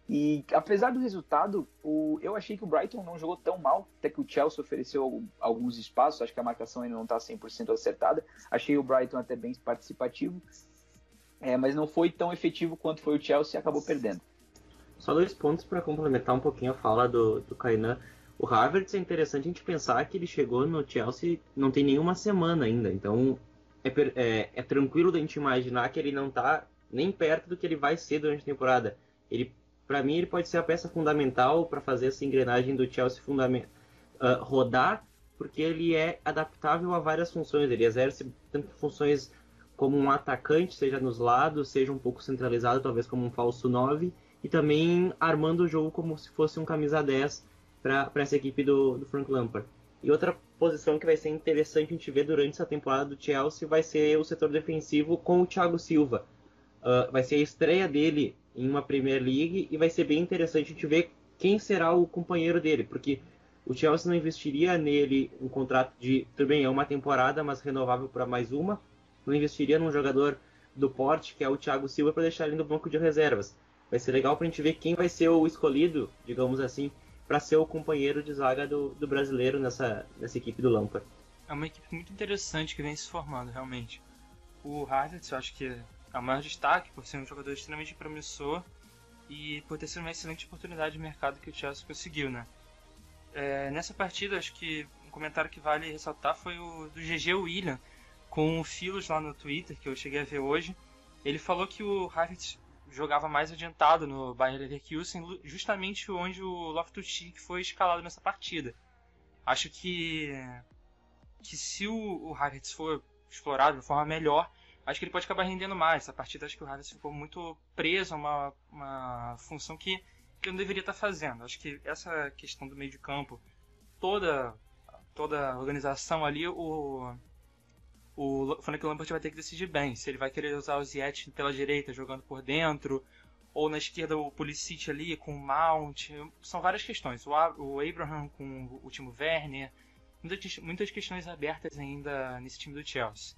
E apesar do resultado, o, eu achei que o Brighton não jogou tão mal, até que o Chelsea ofereceu alguns espaços, acho que a marcação ainda não está 100% acertada. Achei o Brighton até bem participativo, é, mas não foi tão efetivo quanto foi o Chelsea e acabou perdendo. Só dois pontos para complementar um pouquinho a fala do, do Kainan. O Havertz é interessante a gente pensar que ele chegou no Chelsea não tem nenhuma semana ainda, então é, é, é tranquilo da gente imaginar que ele não está nem perto do que ele vai ser durante a temporada. Ele para mim, ele pode ser a peça fundamental para fazer essa engrenagem do Chelsea uh, rodar, porque ele é adaptável a várias funções. Ele exerce tanto funções como um atacante, seja nos lados, seja um pouco centralizado, talvez como um falso 9, e também armando o jogo como se fosse um camisa 10 para essa equipe do, do Frank Lampard. E outra posição que vai ser interessante a gente ver durante essa temporada do Chelsea vai ser o setor defensivo com o Thiago Silva. Uh, vai ser a estreia dele em uma Premier League e vai ser bem interessante a gente ver quem será o companheiro dele, porque o Chelsea não investiria nele um contrato de, tudo bem, é uma temporada, mas renovável para mais uma, não investiria num jogador do porte, que é o Thiago Silva, para deixar ele no banco de reservas. Vai ser legal para a gente ver quem vai ser o escolhido, digamos assim, para ser o companheiro de zaga do, do brasileiro nessa, nessa equipe do Lampard. É uma equipe muito interessante que vem se formando, realmente. O Havertz, eu acho que é o maior destaque por ser um jogador extremamente promissor e por ter sido uma excelente oportunidade de mercado que o Chelsea conseguiu, né? É, nessa partida, acho que um comentário que vale ressaltar foi o do GG William com o Filos lá no Twitter, que eu cheguei a ver hoje. Ele falou que o Havertz jogava mais adiantado no Bayern Leverkusen, justamente onde o Loftus-Cheek foi escalado nessa partida. Acho que que se o, o Havertz for explorado de forma melhor, acho que ele pode acabar rendendo mais. Essa partida acho que o Havertz ficou muito preso a uma, uma função que, que não deveria estar fazendo. Acho que essa questão do meio de campo, toda, toda a organização ali, o, o Frank Lampard vai ter que decidir bem. Se ele vai querer usar o Ziyech pela direita, jogando por dentro, ou na esquerda o Pulisic ali com o Mount. São várias questões. O, Abraham com o Timo Werner. Muitas questões abertas ainda nesse time do Chelsea.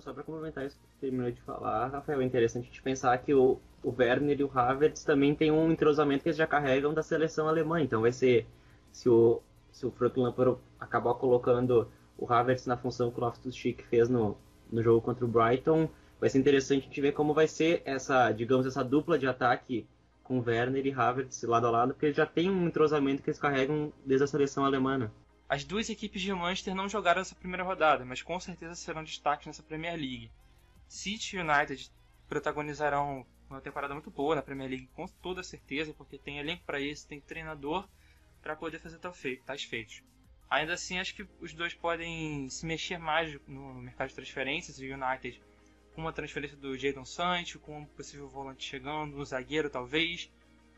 Só para complementar isso que terminou de falar, Rafael, é interessante a gente pensar que o, o Werner e o Havertz também têm um entrosamento que eles já carregam da seleção alemã. Então vai ser, se o, se o Frank Lampard acabar colocando o Havertz na função que o Loftus-Cheek fez no, no jogo contra o Brighton, vai ser interessante a gente ver como vai ser essa, digamos, essa dupla de ataque com Werner e Havertz lado a lado, porque já têm um entrosamento que eles carregam desde a seleção alemã. As duas equipes de Manchester não jogaram essa primeira rodada, mas com certeza serão destaques nessa Premier League. City e United protagonizarão uma temporada muito boa na Premier League, com toda certeza, porque tem elenco para isso, tem treinador para poder fazer tais feitos. Ainda assim, acho que os dois podem se mexer mais no mercado de transferências. O United com uma transferência do Jadon Sancho, com um possível volante chegando, um zagueiro talvez.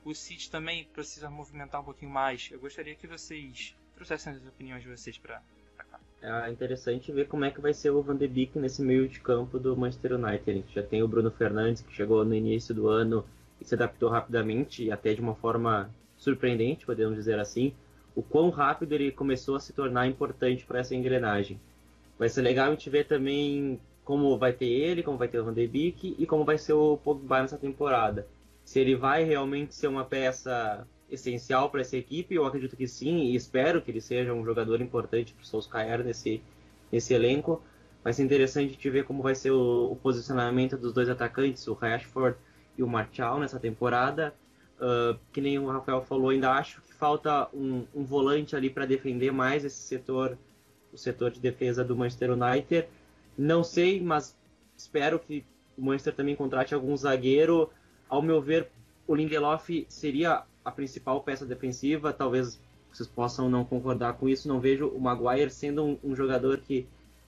O City também precisa movimentar um pouquinho mais. Eu gostaria que vocês trouxessem as opiniões de vocês para cá. É interessante ver como é que vai ser o Van de Beek nesse meio de campo do Manchester United. A gente já tem o Bruno Fernandes, que chegou no início do ano e se adaptou rapidamente, e até de uma forma surpreendente, podemos dizer assim, o quão rápido ele começou a se tornar importante para essa engrenagem. Vai ser legal a gente ver também como vai ter ele, como vai ter o Van de Beek e como vai ser o Pogba nessa temporada. Se ele vai realmente ser uma peça essencial para essa equipe? Eu acredito que sim, e espero que ele seja um jogador importante para o Solskjaer nesse, nesse elenco. Vai ser interessante de ver como vai ser o, o, posicionamento dos dois atacantes, o Rashford e o Martial, nessa temporada. Uh, que nem o Rafael falou, ainda acho que falta um, um volante ali para defender mais esse setor o setor de defesa do Manchester United. Não sei, mas espero que o Manchester também contrate algum zagueiro. Ao meu ver, o Lindelof seria a principal peça defensiva. Talvez vocês possam não concordar com isso. Não vejo o Maguire sendo um, um jogador que,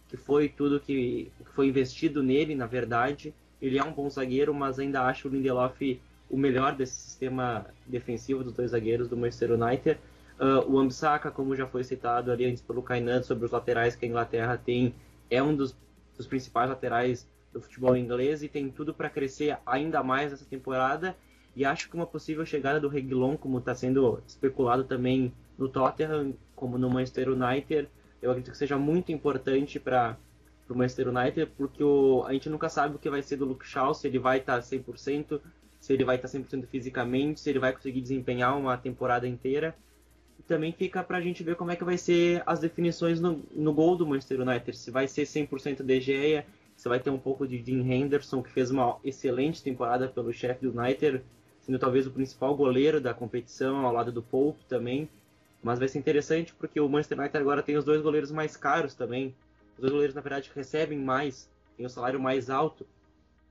que foi tudo que, que foi investido nele, na verdade. Ele é um bom zagueiro, mas ainda acho o Lindelof o melhor desse sistema defensivo dos dois zagueiros do Manchester United. Uh, o Ambisaka, como já foi citado ali antes pelo Kainan, sobre os laterais que a Inglaterra tem, é um dos, dos principais laterais do futebol inglês e tem tudo para crescer ainda mais essa temporada. E acho que uma possível chegada do Reguilon, como está sendo especulado também no Tottenham, como no Manchester United, eu acredito que seja muito importante para o Manchester United, porque o, a gente nunca sabe o que vai ser do Luke Shaw, se ele vai estar tá 100%, se ele vai estar tá 100% fisicamente, se ele vai conseguir desempenhar uma temporada inteira também fica para a gente ver como é que vai ser as definições no, no gol do Manchester United. Se vai ser 100% De Gea, se vai ter um pouco de Dean Henderson, que fez uma excelente temporada pelo do United, sendo talvez o principal goleiro da competição, ao lado do Pope também. Mas vai ser interessante porque o Manchester United agora tem os dois goleiros mais caros também. Os dois goleiros, na verdade, recebem mais, tem o salário mais alto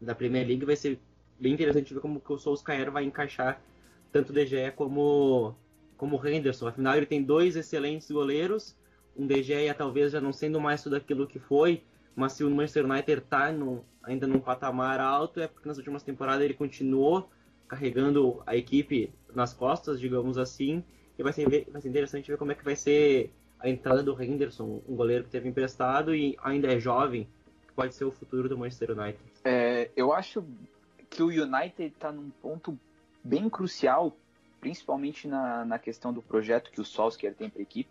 da Premier League. Vai ser bem interessante ver como que o Solskjaer vai encaixar tanto De Gea como como o Henderson. Afinal, ele tem dois excelentes goleiros. Um De Gea talvez já não sendo mais tudo aquilo que foi, mas se o Manchester United está ainda num patamar alto, é porque nas últimas temporadas ele continuou carregando a equipe nas costas, digamos assim. E vai ser, vai ser interessante ver como é que vai ser a entrada do Henderson, um goleiro que teve emprestado e ainda é jovem, que pode ser o futuro do Manchester United. É, eu acho que o United está num ponto bem crucial principalmente na, na questão do projeto que o Solskjaer tem para a equipe.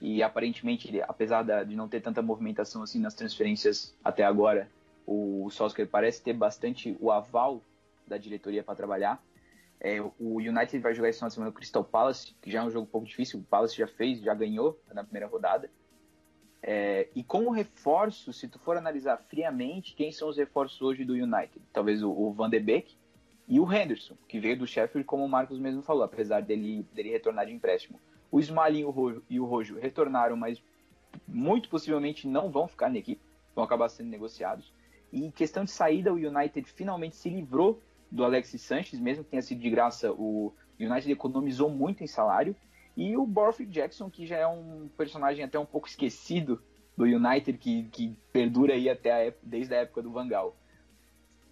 E aparentemente, apesar de não ter tanta movimentação assim nas transferências até agora, o Solskjaer parece ter bastante o aval da diretoria para trabalhar. É, o United vai jogar esse final de semana no Crystal Palace, que já é um jogo um pouco difícil. O Palace já fez, já ganhou na primeira rodada. É, e como reforço, se tu for analisar friamente, quem são os reforços hoje do United? Talvez o, o Van de Beek, e o Henderson, que veio do Sheffield, como o Marcos mesmo falou, apesar dele, dele retornar de empréstimo. O Smalling e o Rojo retornaram, mas muito possivelmente não vão ficar na equipe, vão acabar sendo negociados. E em questão de saída, o United finalmente se livrou do Alexis Sanches, mesmo que tenha sido de graça, o United economizou muito em salário. E o Borthwick Jackson, que já é um personagem até um pouco esquecido do United, que, que perdura aí até a, desde a época do Van Gaal.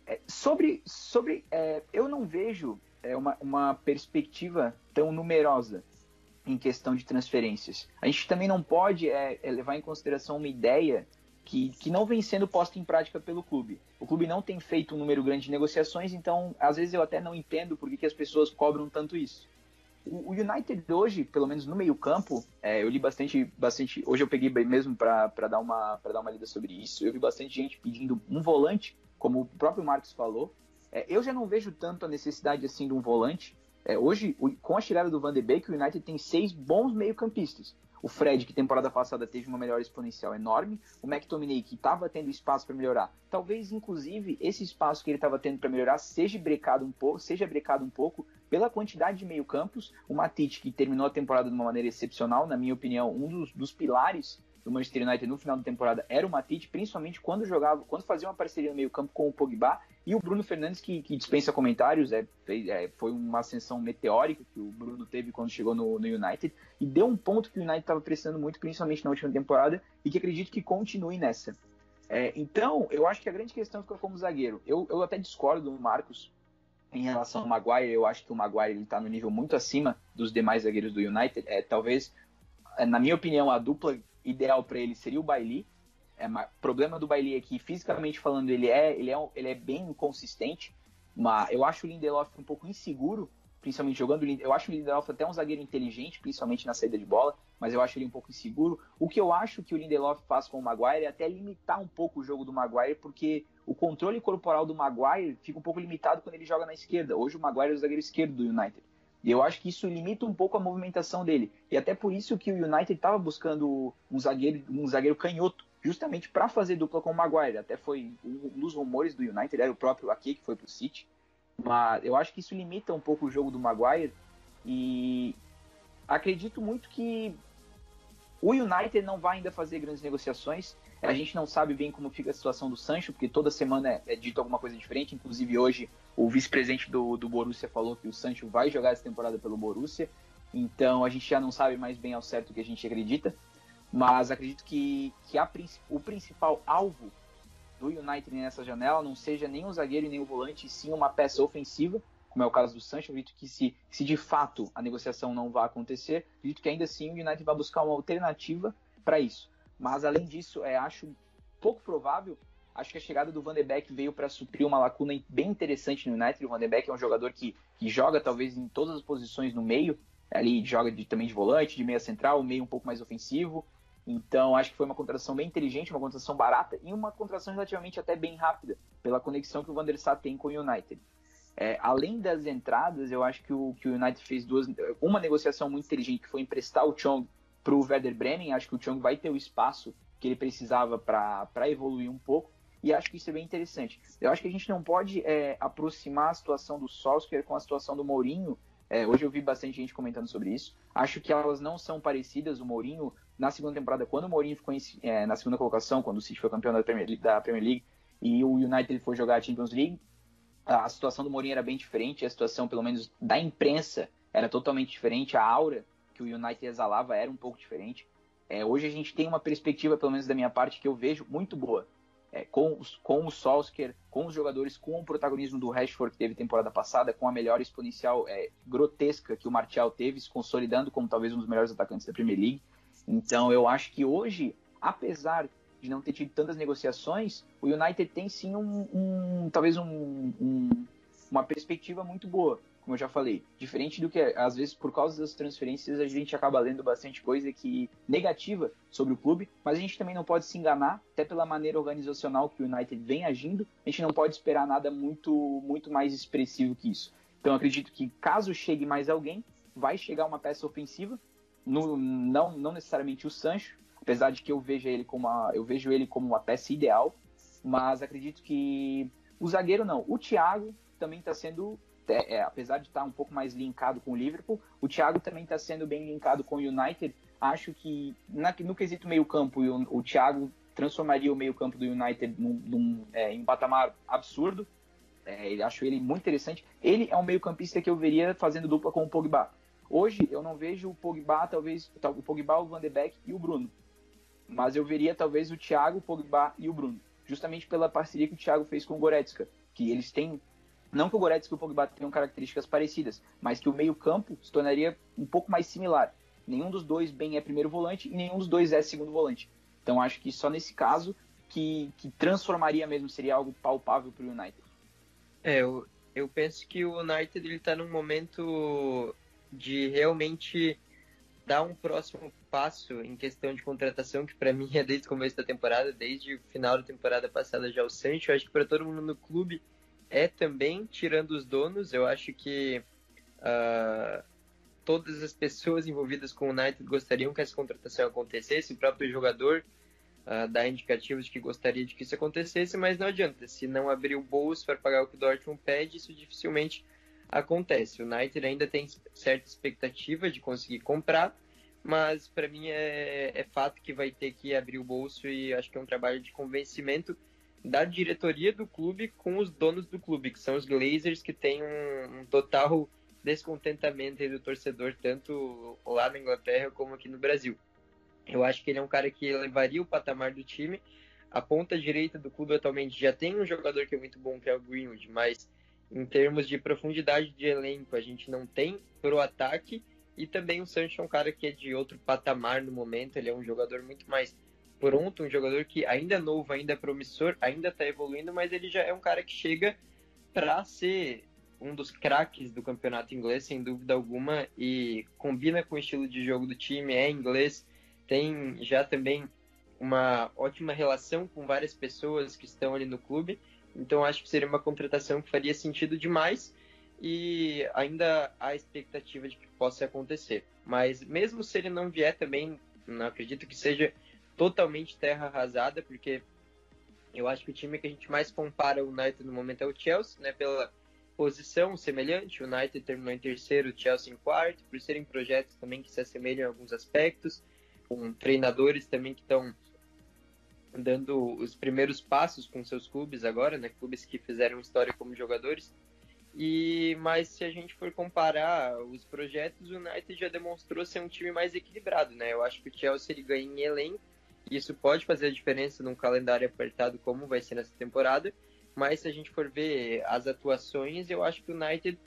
É, sobre, sobre é, eu não vejo é, uma, uma perspectiva tão numerosa em questão de transferências. A gente também não pode é, é, levar em consideração uma ideia que, que não vem sendo posta em prática pelo clube. O clube não tem feito um número grande de negociações, então às vezes eu até não entendo por que, que as pessoas cobram tanto isso. O, o United hoje, pelo menos no meio campo, é, eu li bastante, bastante. Hoje eu peguei mesmo para dar uma para dar uma lida sobre isso. Eu vi bastante gente pedindo um volante como o próprio Marcos falou. É, eu já não vejo tanto a necessidade assim de um volante. É, hoje, com a chegada do Van de Beek, o United tem seis bons meio-campistas. O Fred, que temporada passada teve uma melhora exponencial enorme. O McTominay, que estava tendo espaço para melhorar. Talvez, inclusive, esse espaço que ele estava tendo para melhorar seja brecado um pouco, seja brecado um pouco pela quantidade de meio-campos. O Matite, que terminou a temporada de uma maneira excepcional, na minha opinião, um dos, dos pilares do Manchester United no final da temporada era o Matite, principalmente quando jogava, quando fazia uma parceria no meio-campo com o Pogba e o Bruno Fernandes, que, que dispensa comentários, é, é, foi uma ascensão meteórica que o Bruno teve quando chegou no, no United e deu um ponto que o United estava precisando muito, principalmente na última temporada, e que acredito que continue nessa. É, então, eu acho que a grande questão fica como zagueiro. Eu, eu até discordo do Marcos em relação ao Maguire. Eu acho que o Maguire está no nível muito acima dos demais zagueiros do United. É, talvez, na minha opinião, a dupla ideal para ele seria o Bailey. É, problema do Bailey é que, fisicamente falando, ele é, ele é, ele é bem inconsistente. Mas eu acho o Lindelof um pouco inseguro, principalmente jogando. Eu acho o Lindelof até um zagueiro inteligente, principalmente na saída de bola, mas eu acho ele um pouco inseguro. O que eu acho que o Lindelof faz com o Maguire é até limitar um pouco o jogo do Maguire, porque o controle corporal do Maguire fica um pouco limitado quando ele joga na esquerda. Hoje o Maguire é o zagueiro esquerdo do United. E eu acho que isso limita um pouco a movimentação dele. E até por isso que o United estava buscando um zagueiro, um zagueiro canhoto, justamente para fazer dupla com o Maguire. Até foi um dos rumores do United, era o próprio Ake que foi para o City. Mas eu acho que isso limita um pouco o jogo do Maguire. E acredito muito que O United não vai ainda fazer grandes negociações. A gente não sabe bem como fica a situação do Sancho, porque toda semana é, é dito alguma coisa diferente. Inclusive hoje o vice-presidente do, do Borussia falou que o Sancho vai jogar essa temporada pelo Borussia. Então a gente já não sabe mais bem ao certo o que a gente acredita. Mas acredito que, que a, o principal alvo do United nessa janela não seja nem o zagueiro e nem o volante, sim uma peça ofensiva como é o caso do Sancho, acredito que se, se de fato a negociação não vai acontecer, acredito que ainda assim o United vai buscar uma alternativa para isso. Mas além disso, é, acho pouco provável, acho que a chegada do Van de Beek veio para suprir uma lacuna bem interessante no United. O Van de Beek é um jogador que, que joga talvez em todas as posições no meio, ali joga de, também de volante, de meia central, meio um pouco mais ofensivo. Então, acho que foi uma contratação bem inteligente, uma contratação barata e uma contratação relativamente até bem rápida, pela conexão que o Van der Sar tem com o United. É, além das entradas, eu acho que o, que o United fez duas, uma negociação muito inteligente, que foi emprestar o Chong para o Werder Bremen. Acho que o Chong vai ter o espaço que ele precisava para evoluir um pouco. E acho que isso é bem interessante. Eu acho que a gente não pode é, aproximar a situação do Solskjaer com a situação do Mourinho. É, hoje eu vi bastante gente comentando sobre isso. Acho que elas não são parecidas. O Mourinho, na segunda temporada, quando o Mourinho ficou em, é, na segunda colocação, quando o City foi campeão da Premier, da Premier League, e o United foi jogar a Champions League, a situação do Mourinho era bem diferente, a situação, pelo menos, da imprensa era totalmente diferente, a aura que o United exalava era um pouco diferente. É, hoje a gente tem uma perspectiva, pelo menos da minha parte, que eu vejo muito boa. É, com, os, com o Solskjaer, com os jogadores, com o protagonismo do Rashford que teve temporada passada, com a melhor exponencial é, grotesca que o Martial teve, se consolidando como talvez um dos melhores atacantes da Premier League. Então eu acho que hoje, apesar de não ter tido tantas negociações, o United tem sim um, um talvez um, um, uma perspectiva muito boa, como eu já falei. Diferente do que, às vezes, por causa das transferências, a gente acaba lendo bastante coisa que negativa sobre o clube, mas a gente também não pode se enganar, até pela maneira organizacional que o United vem agindo, a gente não pode esperar nada muito, muito mais expressivo que isso. Então, acredito que caso chegue mais alguém, vai chegar uma peça ofensiva, no, não, não necessariamente o Sancho, apesar de que eu vejo ele como uma, eu vejo ele como uma peça ideal, mas acredito que o zagueiro não. O Thiago também está sendo, é, apesar de estar um pouco mais linkado com o Liverpool, o Thiago também está sendo bem linkado com o United. Acho que na, no quesito meio campo, o, o Thiago transformaria o meio campo do United num, num, é, em um patamar absurdo. É, ele, acho ele muito interessante. Ele é um meio campista que eu veria fazendo dupla com o Pogba. Hoje eu não vejo o Pogba, talvez o Pogba, o Van de Beek e o Bruno mas eu veria talvez o Thiago, o Pogba e o Bruno, justamente pela parceria que o Thiago fez com o Goretzka, que eles têm não que o Goretzka e o Pogba tenham características parecidas, mas que o meio-campo se tornaria um pouco mais similar. Nenhum dos dois bem é primeiro volante e nenhum dos dois é segundo volante. Então acho que só nesse caso que, que transformaria mesmo, seria algo palpável para o United. É, eu, eu penso que o United está num momento de realmente dar um próximo passo em questão de contratação, que para mim é desde o começo da temporada, desde o final da temporada passada já o Sancho, eu acho que para todo mundo no clube é também, tirando os donos, eu acho que uh, todas as pessoas envolvidas com o United gostariam que essa contratação acontecesse, o próprio jogador uh, dá indicativos de que gostaria de que isso acontecesse, mas não adianta, se não abrir o bolso para pagar o que o Dortmund pede, isso dificilmente acontece. O United ainda tem certa expectativa de conseguir comprar, mas para mim é, é, fato que vai ter que abrir o bolso e acho que é um trabalho de convencimento da diretoria do clube com os donos do clube, que são os Glazers, que têm um, um total descontentamento do torcedor, tanto lá na Inglaterra como aqui no Brasil. Eu acho que ele é um cara que levaria o patamar do time. A ponta direita do clube atualmente já tem um jogador que é muito bom, que é o Greenwood, mas em termos de profundidade de elenco, a gente não tem pro ataque. E também o Sancho é um cara que é de outro patamar no momento. Ele é um jogador muito mais pronto, um jogador que ainda é novo, ainda é promissor, ainda está evoluindo, mas ele já é um cara que chega para ser um dos craques do campeonato inglês, sem dúvida alguma, e combina com o estilo de jogo do time, é inglês, tem já também uma ótima relação com várias pessoas que estão ali no clube. Então acho que seria uma contratação que faria sentido demais e ainda há expectativa de que possa acontecer. Mas mesmo se ele não vier também, não acredito que seja totalmente terra arrasada, porque eu acho que o time que a gente mais compara o United no momento é o Chelsea, né, pela posição semelhante, o United terminou em terceiro, o Chelsea em quarto, por serem projetos também que se assemelham em alguns aspectos. com treinadores também que estão dando os primeiros passos com seus clubes agora, né? Clubes que fizeram história como jogadores. E mas se a gente for comparar os projetos, o United já demonstrou ser um time mais equilibrado, né? Eu acho que o Chelsea ele ganha em elenco, isso pode fazer a diferença num calendário apertado como vai ser nessa temporada. Mas se a gente for ver as atuações, eu acho que o United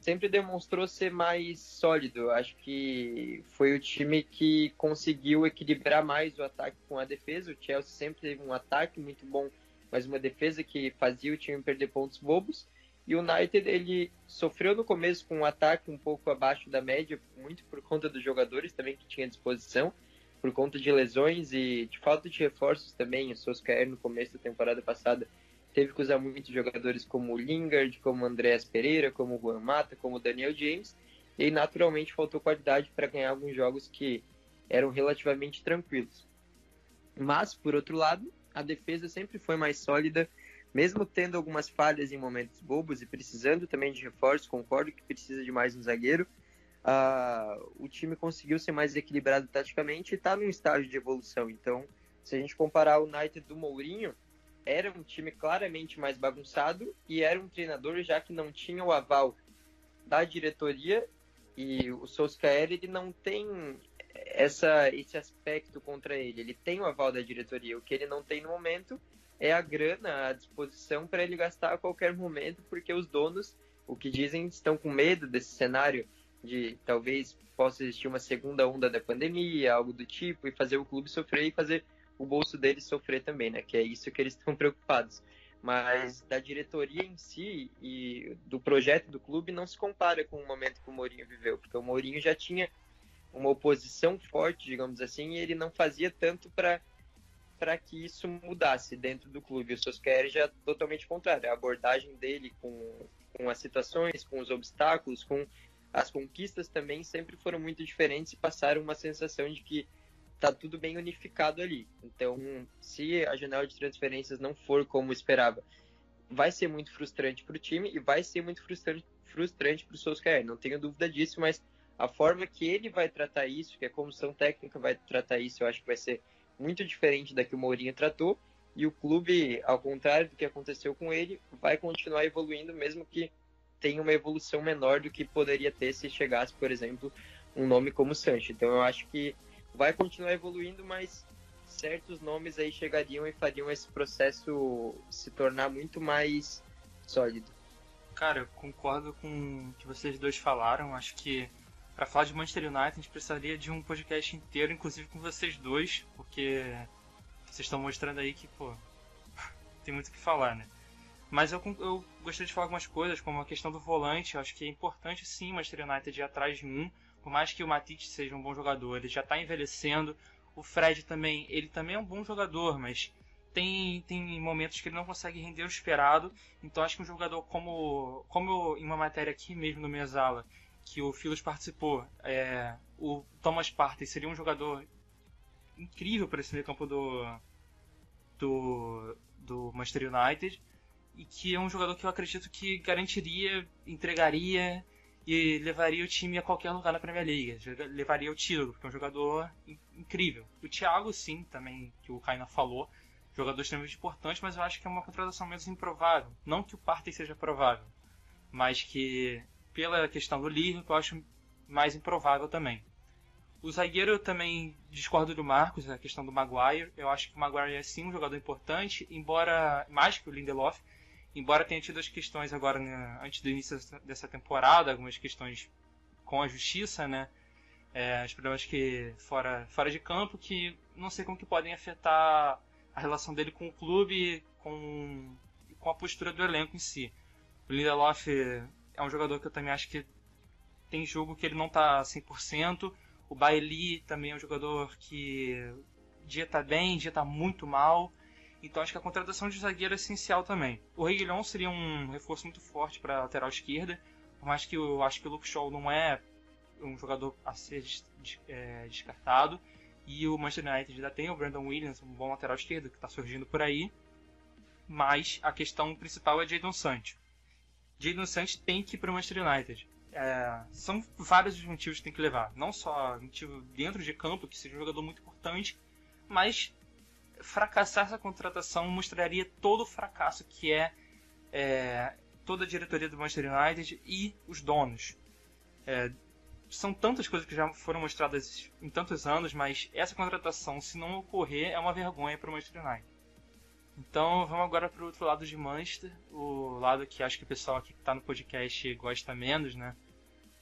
sempre demonstrou ser mais sólido. Acho que foi o time que conseguiu equilibrar mais o ataque com a defesa. O Chelsea sempre teve um ataque muito bom, mas uma defesa que fazia o time perder pontos bobos. E o United ele sofreu no começo com um ataque um pouco abaixo da média, muito por conta dos jogadores também que tinha à disposição, por conta de lesões e de falta de reforços também. O Solskjaer no começo da temporada passada teve que usar muitos jogadores como o Lingard, como o Andréas Pereira, como o Juan Mata, como o Daniel James, e naturalmente faltou qualidade para ganhar alguns jogos que eram relativamente tranquilos. Mas, por outro lado, a defesa sempre foi mais sólida, mesmo tendo algumas falhas em momentos bobos e precisando também de reforço, concordo que precisa de mais um zagueiro. Uh, o time conseguiu ser mais equilibrado taticamente e está num estágio de evolução. Então, se a gente comparar o United do Mourinho, era um time claramente mais bagunçado e era um treinador já que não tinha o aval da diretoria e o Solskjaer ele não tem essa, esse aspecto contra ele. Ele tem o aval da diretoria. O que ele não tem no momento é a grana à disposição para ele gastar a qualquer momento, porque os donos, o que dizem, estão com medo desse cenário de talvez possa existir uma segunda onda da pandemia, algo do tipo, e fazer o clube sofrer e fazer o bolso deles sofrer também, né? Que é isso que eles estão preocupados. Mas da diretoria em si e do projeto do clube não se compara com o momento que o Mourinho viveu, porque o Mourinho já tinha uma oposição forte, digamos assim, e ele não fazia tanto para para que isso mudasse dentro do clube. O Solskjaer já é totalmente contrário. A abordagem dele com, com as situações, com os obstáculos, com as conquistas também sempre foram muito diferentes e passaram uma sensação de que tá tudo bem unificado ali. Então, se a janela de transferências não for como esperava, vai ser muito frustrante para o time e vai ser muito frustrante frustrante para o Solskjaer, não tenho dúvida disso, mas a forma que ele vai tratar isso, que a comissão técnica vai tratar isso, eu acho que vai ser muito diferente da que o Mourinho tratou, e o clube, ao contrário do que aconteceu com ele, vai continuar evoluindo, mesmo que tenha uma evolução menor do que poderia ter se chegasse, por exemplo, um nome como Sancho. Então eu acho que vai continuar evoluindo, mas certos nomes aí chegariam e fariam esse processo se tornar muito mais sólido. Cara, eu concordo com o que vocês dois falaram. Acho que para falar de Manchester United a gente precisaria de um podcast inteiro, inclusive com vocês dois, porque vocês estão mostrando aí que, pô, tem muito o que falar, né? Mas eu, eu gostaria de falar algumas coisas, como a questão do volante. Eu acho que é importante sim o Manchester United ir atrás de um por mais que o Matite seja um bom jogador, ele já está envelhecendo. O Fred também, ele também é um bom jogador, mas tem, tem momentos que ele não consegue render o esperado. Então acho que um jogador como, como em uma matéria aqui mesmo no Mesala, que o Filos participou, é, o Thomas Partey seria um jogador incrível para esse meio campo do, do, do Manchester United e que é um jogador que eu acredito que garantiria, entregaria e levaria o time a qualquer lugar na Premier League. Levaria o título, porque é um jogador incrível. O Thiago, sim, também, que o Kaina falou, jogador extremamente importante, mas eu acho que é uma contratação menos improvável. Não que o Partey seja provável, mas que, pela questão do Liverpool, eu acho mais improvável também. O zagueiro eu também discordo do Marcos, a questão do Maguire. Eu acho que o Maguire é sim um jogador importante, embora mais que o Lindelof, embora tenha tido as questões agora né, antes do início dessa temporada, algumas questões com a justiça, né? É, os problemas que fora, fora de campo que não sei como que podem afetar a relação dele com o clube com com a postura do elenco em si. O Lindelof é um jogador que eu também acho que tem jogo que ele não está 100%. O Bailey também é um jogador que dia tá bem, dia tá muito mal. Então acho que a contratação de zagueiro é essencial também. O Reguilhon seria um reforço muito forte para a lateral esquerda, por mais que eu acho que o Luke Shaw não é um jogador a ser é, descartado. E o Manchester United ainda tem o Brandon Williams, um bom lateral esquerdo que está surgindo por aí. Mas a questão principal é Jadon Sancho. Jadon Sancho tem que ir para o Manchester United. é, são vários os motivos que tem que levar. Não só motivo dentro de campo, que seja um jogador muito importante, mas fracassar essa contratação mostraria todo o fracasso que é, é toda a diretoria do Manchester United e os donos. É, são tantas coisas que já foram mostradas em tantos anos, mas essa contratação, se não ocorrer, é uma vergonha para o Manchester United. Então vamos agora para o outro lado de Manchester, o lado que acho que o pessoal aqui que está no podcast gosta menos, né?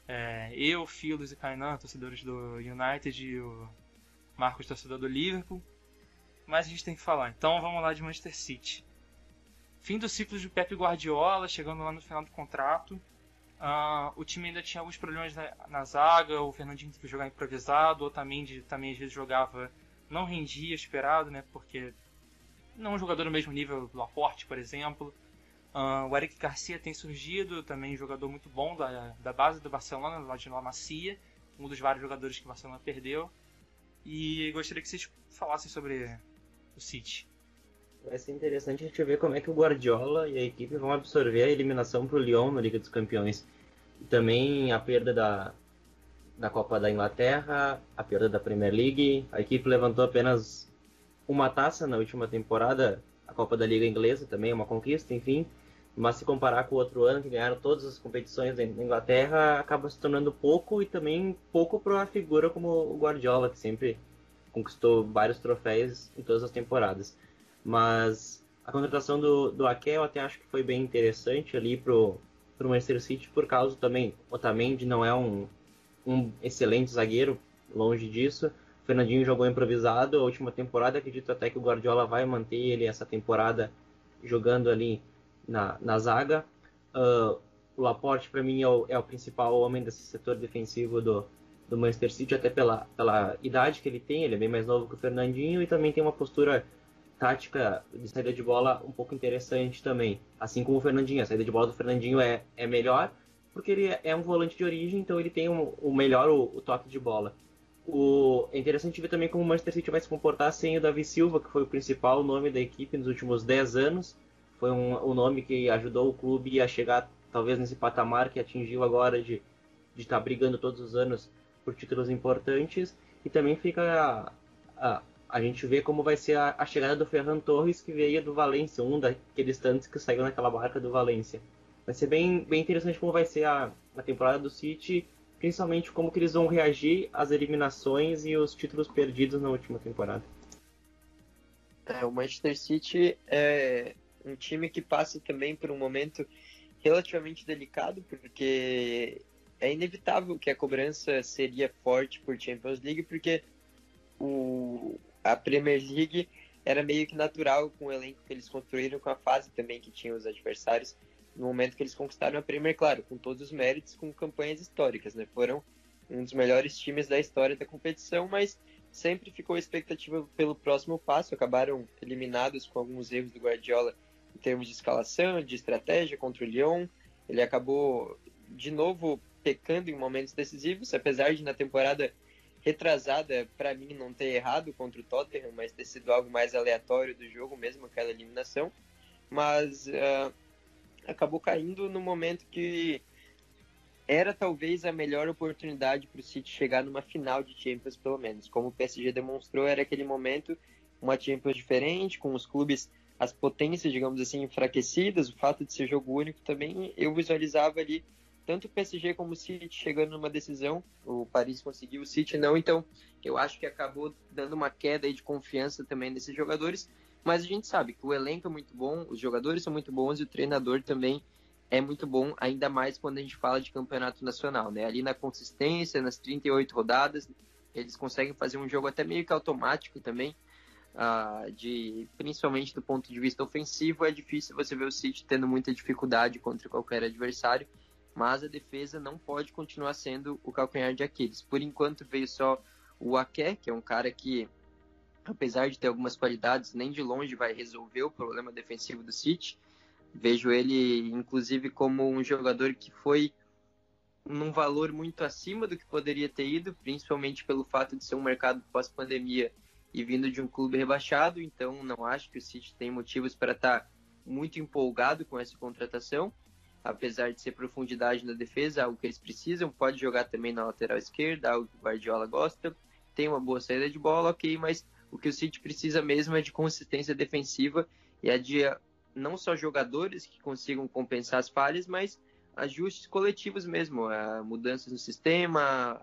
É, eu, Filos e Kainan, torcedores do United, e o Marcos, torcedor do Liverpool. Mas a gente tem que falar. Então vamos lá de Manchester City. Fim do ciclo de Pep Guardiola, chegando lá no final do contrato. Uh, o time ainda tinha alguns problemas na, na zaga, o Fernandinho teve que jogar improvisado, o Otamendi também às vezes jogava, não rendia esperado, né? Porque não é um jogador do mesmo nível do Laporte, por exemplo. Uh, o Eric Garcia tem surgido, também um jogador muito bom da, da base do Barcelona, lá de La Macia, um dos vários jogadores que o Barcelona perdeu. E gostaria que vocês falassem sobre o City. Vai ser interessante a gente ver como é que o Guardiola e a equipe vão absorver a eliminação para o Lyon na Liga dos Campeões. E também a perda da, da Copa da Inglaterra, a perda da Premier League. A equipe levantou apenas uma taça na última temporada, a Copa da Liga Inglesa também é uma conquista, enfim. Mas se comparar com o outro ano, que ganharam todas as competições na Inglaterra, acaba se tornando pouco e também pouco para uma figura como o Guardiola, que sempre conquistou vários troféus em todas as temporadas. Mas a contratação do, do Ake eu até acho que foi bem interessante ali pro, pro Manchester City, por causa também, Otamendi não é um, um excelente zagueiro, longe disso, o Fernandinho jogou improvisado a última temporada. Acredito até que o Guardiola vai manter ele essa temporada jogando ali na, na zaga. Uh, o Laporte, para mim, é o, é o, principal homem desse setor defensivo do, do Manchester City, até pela, pela idade que ele tem. Ele é bem mais novo que o Fernandinho e também tem uma postura tática de saída de bola um pouco interessante também. Assim como o Fernandinho. A saída de bola do Fernandinho é, é melhor porque ele é um volante de origem, então ele tem o um, um melhor o, o toque de bola. O, é interessante ver também como o Manchester City vai se comportar sem o Davi Silva, que foi o principal nome da equipe nos últimos 10 anos. Foi um, um nome que ajudou o clube a chegar talvez nesse patamar que atingiu agora de estar tá brigando todos os anos por títulos importantes. E também fica a, a, a gente vê como vai ser a, a, chegada do Ferran Torres, que veio do Valência, um daqueles tantos que saiu naquela barca do Valência. Vai ser bem, bem interessante como vai ser a, a temporada do City principalmente como que eles vão reagir às eliminações e os títulos perdidos na última temporada. É, o Manchester City é um time que passa também por um momento relativamente delicado, porque é inevitável que a cobrança seria forte por Champions League, porque o, a Premier League era meio que natural com o elenco que eles construíram, com a fase também que tinham os adversários no momento que eles conquistaram a Premier, claro, com todos os méritos, com campanhas históricas, né? Foram um dos melhores times da história da competição, mas sempre ficou a expectativa pelo próximo passo. Acabaram eliminados com alguns erros do Guardiola em termos de escalação, de estratégia contra o Lyon. Ele acabou de novo pecando em momentos decisivos, apesar de na temporada retrasada, para mim, não ter errado contra o Tottenham, mas ter sido algo mais aleatório do jogo, mesmo aquela eliminação. Mas uh, acabou caindo no momento que era talvez a melhor oportunidade para o City chegar numa final de Champions, pelo menos. Como o PSG demonstrou, era aquele momento, uma Champions diferente, com os clubes, as potências, digamos assim, enfraquecidas, o fato de ser jogo único também, eu visualizava ali tanto o PSG como o City chegando numa decisão. O Paris conseguiu, o City não, então eu acho que acabou dando uma queda de confiança também nesses jogadores. Mas a gente sabe que o elenco é muito bom, os jogadores são muito bons e o treinador também é muito bom, ainda mais quando a gente fala de campeonato nacional, né? Ali na consistência, nas 38 rodadas, eles conseguem fazer um jogo até meio que automático também, uh, de principalmente do ponto de vista ofensivo, é difícil você ver o City tendo muita dificuldade contra qualquer adversário, mas a defesa não pode continuar sendo o calcanhar de Aquiles. Por enquanto veio só o Aké, que é um cara que apesar de ter algumas qualidades, nem de longe vai resolver o problema defensivo do City. Vejo ele, inclusive, como um jogador que foi num valor muito acima do que poderia ter ido, principalmente pelo fato de ser um mercado pós-pandemia e vindo de um clube rebaixado. Então, não acho que o City tem motivos para estar tá muito empolgado com essa contratação. Apesar de ser profundidade na defesa, algo que eles precisam, pode jogar também na lateral esquerda, algo que o Guardiola gosta, tem uma boa saída de bola, ok, mas o que o City precisa mesmo é de consistência defensiva e é de não só jogadores que consigam compensar as falhas, mas ajustes coletivos mesmo, mudanças no sistema,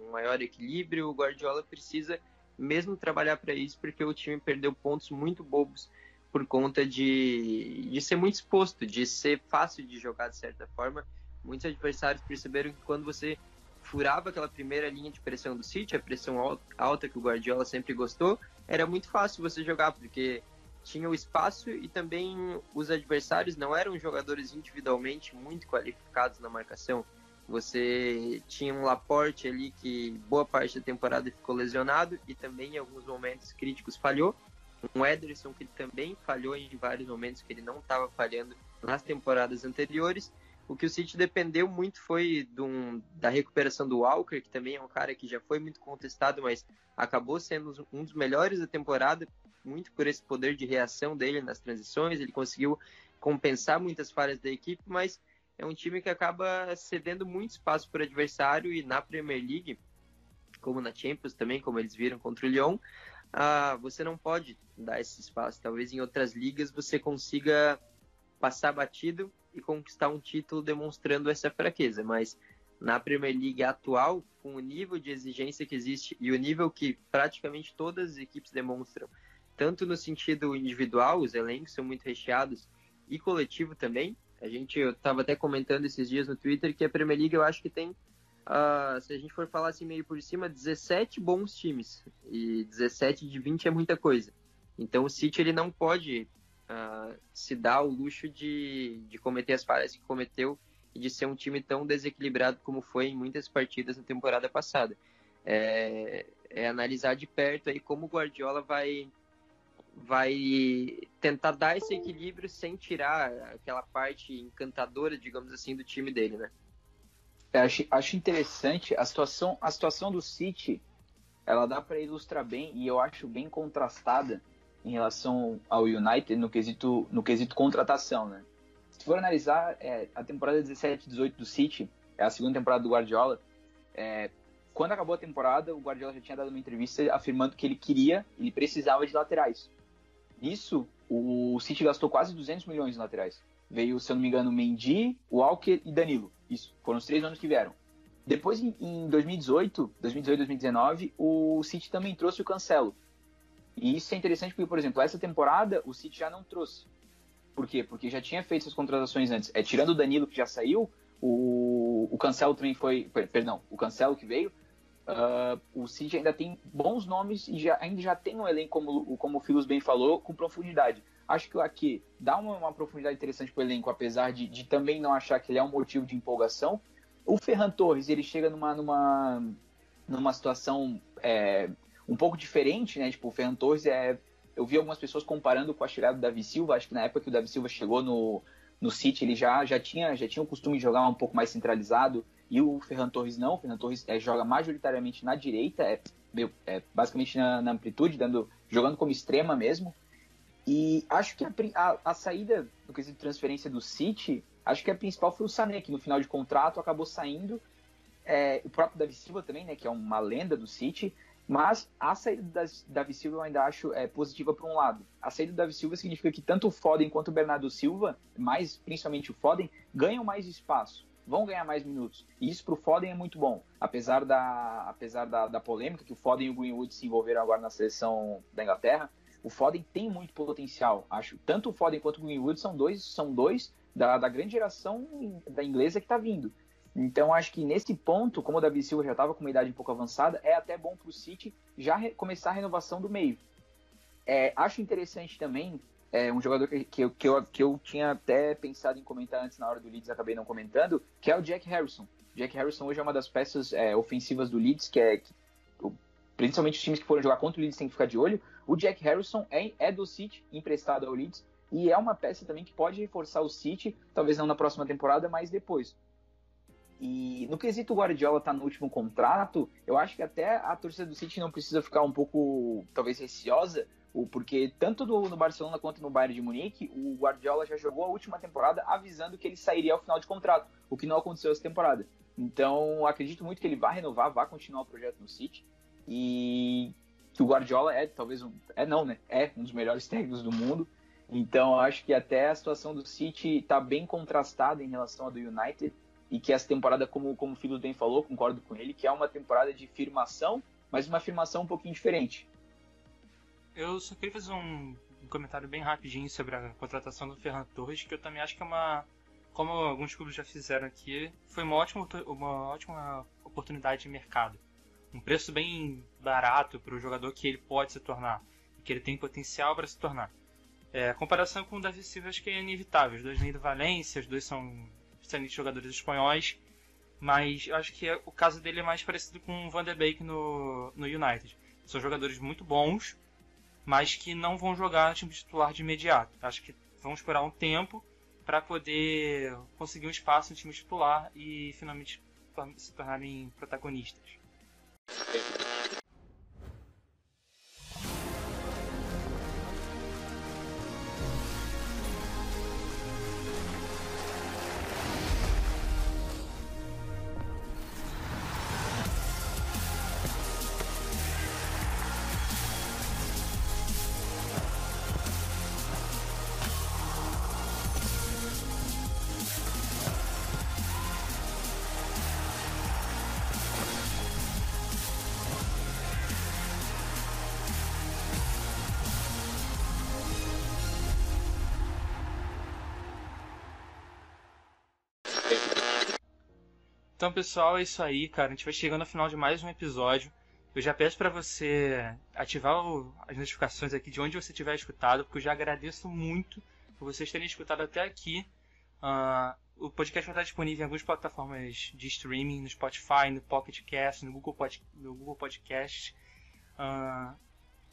um maior equilíbrio. O Guardiola precisa mesmo trabalhar para isso, porque o time perdeu pontos muito bobos por conta de, de ser muito exposto, de ser fácil de jogar de certa forma. Muitos adversários perceberam que quando você furava aquela primeira linha de pressão do City, a pressão alta que o Guardiola sempre gostou, era muito fácil você jogar, porque tinha o espaço e também os adversários não eram jogadores individualmente muito qualificados na marcação. Você tinha um Laporte ali que boa parte da temporada ficou lesionado e também em alguns momentos críticos falhou. Um Ederson que também falhou em vários momentos que ele não estava falhando nas temporadas anteriores. O que o City dependeu muito foi um, da recuperação do Walker, que também é um cara que já foi muito contestado, mas acabou sendo um dos melhores da temporada, muito por esse poder de reação dele nas transições. Ele conseguiu compensar muitas falhas da equipe, mas é um time que acaba cedendo muito espaço para o adversário e na Premier League, como na Champions também, como eles viram contra o Lyon, ah, você não pode dar esse espaço. Talvez em outras ligas você consiga passar batido e conquistar um título demonstrando essa fraqueza, mas na Premier League atual, com o nível de exigência que existe e o nível que praticamente todas as equipes demonstram, tanto no sentido individual, os elencos são muito recheados, e coletivo também. A gente, eu estava até comentando esses dias no Twitter que a Premier League eu acho que tem, uh, se a gente for falar assim meio por cima, 17 bons times, e 17 de 20 é muita coisa. Então o City ele não pode uh, se dar o luxo de, de cometer as falhas que cometeu e de ser um time tão desequilibrado como foi em muitas partidas na temporada passada. É, é analisar de perto aí como o Guardiola vai vai tentar dar esse equilíbrio sem tirar aquela parte encantadora, digamos assim, do time dele, né? É, acho, acho interessante a situação, a situação do City, ela dá para ilustrar bem e eu acho bem contrastada em relação ao United no quesito, no quesito contratação, né? Se for analisar é, a temporada 17-18 do City, é a segunda temporada do Guardiola, é, quando acabou a temporada, o Guardiola já tinha dado uma entrevista afirmando que ele queria, ele precisava de laterais. Nisso, o City gastou quase 200 milhões de laterais. Veio, se eu não me engano, Mendy, Walker e Danilo. Isso, foram os três anos que vieram. Depois, em 2018, 2018, 2019, o City também trouxe o Cancelo. E isso é interessante porque, por exemplo, essa temporada o City já não trouxe. Por quê? Porque já tinha feito essas contratações antes. É, tirando o Danilo que já saiu, o, o Cancelo também foi. Perdão, o Cancelo que veio, Uh, o City ainda tem bons nomes e já, ainda já tem um elenco, como, como o Filos bem falou, com profundidade. Acho que o aqui dá uma, uma profundidade interessante para o elenco, apesar de, de, também não achar que ele é um motivo de empolgação. O Ferran Torres, ele chega numa, numa, numa situação é, um pouco diferente, né? Tipo, o Ferran Torres é. Eu vi algumas pessoas comparando com a chegada do Davi Silva. Acho que na época que o Davi Silva chegou no, no City, ele já, já, tinha, já tinha o costume de jogar um pouco mais centralizado. E o Ferran Torres não, o Ferran Torres é, joga majoritariamente na direita, é, é basicamente na, na, amplitude, dando, jogando como extrema mesmo. E acho que a, a, a saída no quesito de transferência do City, acho que a principal foi o Sané, que no final de contrato acabou saindo. É, o próprio Davi Silva também, né, que é uma lenda do City. Mas a saída da Davi Silva eu ainda acho é, positiva por um lado. A saída do Davi Silva significa que tanto o Foden quanto o Bernardo Silva, mais principalmente o Foden, ganham mais espaço vão ganhar mais minutos. E isso para o Foden é muito bom. Apesar, da, apesar da, da polêmica que o Foden e o Greenwood se envolveram agora na seleção da Inglaterra, o Foden tem muito potencial, acho. Tanto o Foden quanto o Greenwood são dois, são dois da, da grande geração da inglesa que está vindo. Então acho que nesse ponto, como o Davi Silva já estava com uma idade um pouco avançada, é até bom para o City já começar a renovação do meio. É, acho interessante também é um jogador que, que, eu, que, eu, que eu tinha até pensado em comentar antes na hora do Leeds, acabei não comentando, que é o Jack Harrison. Jack Harrison hoje é uma das peças é, ofensivas do Leeds, que é que, principalmente os times que foram jogar contra o Leeds têm que ficar de olho. O Jack Harrison é, é do City, emprestado ao Leeds, e é uma peça também que pode reforçar o City, talvez não na próxima temporada, mas depois. E no quesito Guardiola tá no último contrato, eu acho que até a torcida do City não precisa ficar um pouco, talvez, receosa, porque tanto no, no, Barcelona quanto no Bayern de Munique, o Guardiola já jogou a última temporada avisando que ele sairia ao final de contrato, o que não aconteceu essa temporada. Então, acredito muito que ele vai renovar, vai continuar o projeto no City. E que o Guardiola é talvez um. É não, né? É um dos melhores técnicos do mundo. Então, acho que até a situação do City está bem contrastada em relação à do United. E que essa temporada, como, como o Filho bem falou, concordo com ele, que é uma temporada de firmação, mas uma afirmação um pouquinho diferente. Eu só queria fazer um comentário bem rapidinho sobre a contratação do Ferran Torres, que eu também acho que é uma. Como alguns clubes já fizeram aqui, foi uma ótima, uma ótima oportunidade de mercado. Um preço bem barato para o jogador que ele pode se tornar, que ele tem potencial para se tornar. É, a comparação com o Davi Silva acho que é inevitável. Os dois vêm do Valência, os dois são excelentes jogadores espanhóis, mas acho que é, o caso dele é mais parecido com o Van der Beek no, no United. São jogadores muito bons, mas que não vão jogar no time titular de imediato. Acho que vão esperar um tempo para poder conseguir um espaço no time titular e finalmente se tornarem protagonistas. if Então, pessoal, é isso aí, cara. A gente vai chegando ao final de mais um episódio. Eu já peço para você ativar o, as notificações aqui de onde você tiver escutado, porque eu já agradeço muito por vocês terem escutado até aqui. Uh, o podcast vai estar disponível em algumas plataformas de streaming, no Spotify, no Pocket Cast, no Google, Pod, no Google Podcast. Uh,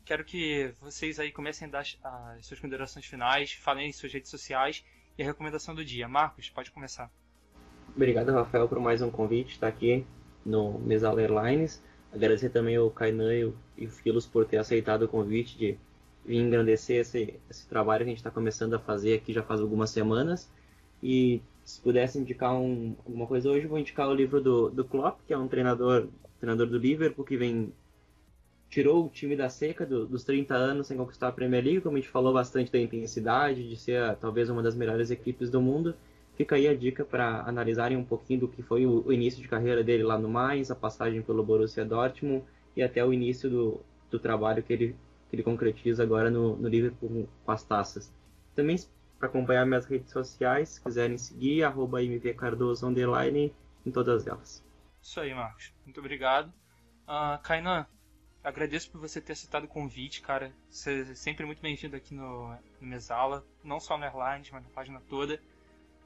quero que vocês aí comecem a dar as suas considerações finais, falem em suas redes sociais e a recomendação do dia. Marcos, pode começar. Obrigado, Rafael, por mais um convite, estar aqui no Mesala Airlines. Agradecer também ao Kainan e e o Filos por ter aceitado o convite de vir engrandecer esse, esse trabalho que a gente está começando a fazer aqui já faz algumas semanas. E se pudesse indicar um, alguma coisa hoje, vou indicar o livro do, do Klopp, que é um treinador, treinador do Liverpool, que vem tirou o time da seca do, dos 30 anos sem conquistar a Premier League, como a gente falou bastante da intensidade, de ser talvez uma das melhores equipes do mundo. Fica aí a dica para analisarem um pouquinho do que foi o, início de carreira dele lá no Mais, a passagem pelo Borussia Dortmund e até o início do, do trabalho que ele, que ele concretiza agora no, no Liverpool com as taças. Também para acompanhar minhas redes sociais, se quiserem seguir, arroba mvcardoso underline em todas elas. Isso aí, Marcos. Muito obrigado. Uh, Kainan, agradeço por você ter aceitado o convite, cara. Você é sempre muito bem-vindo aqui no, no Mesala, não só no Airlines, mas na página toda.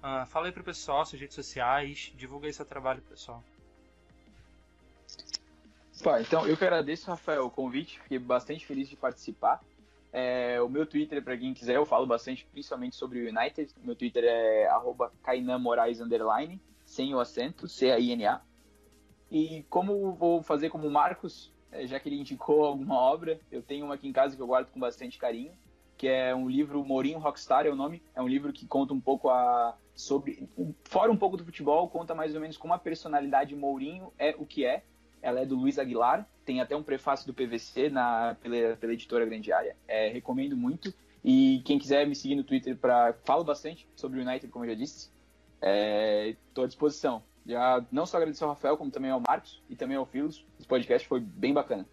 Uh, fala aí pro pessoal, suas redes sociais, divulga aí seu trabalho, pessoal. Pá, então eu que agradeço, Rafael, o convite, fiquei bastante feliz de participar. É, o meu Twitter, para quem quiser, eu falo bastante, principalmente sobre o United. Meu Twitter é underline, sem o acento, C-A-I-N-A. E como vou fazer como o Marcos, é, já que ele indicou alguma obra, eu tenho uma aqui em casa que eu guardo com bastante carinho, que é um livro Mourinho Rockstar é o nome. É um livro que conta um pouco a sobre fora um pouco do futebol, conta mais ou menos como a personalidade Mourinho é o que é. Ela é do Luiz Aguilar, tem até um prefácio do PVC na pela, pela editora Grande Área. É, recomendo muito. E quem quiser me seguir no Twitter para falo bastante sobre o United, como eu já disse. Estou é, à disposição. Já não só agradecer ao Rafael, como também ao Marcos e também ao Filos. Esse podcast foi bem bacana.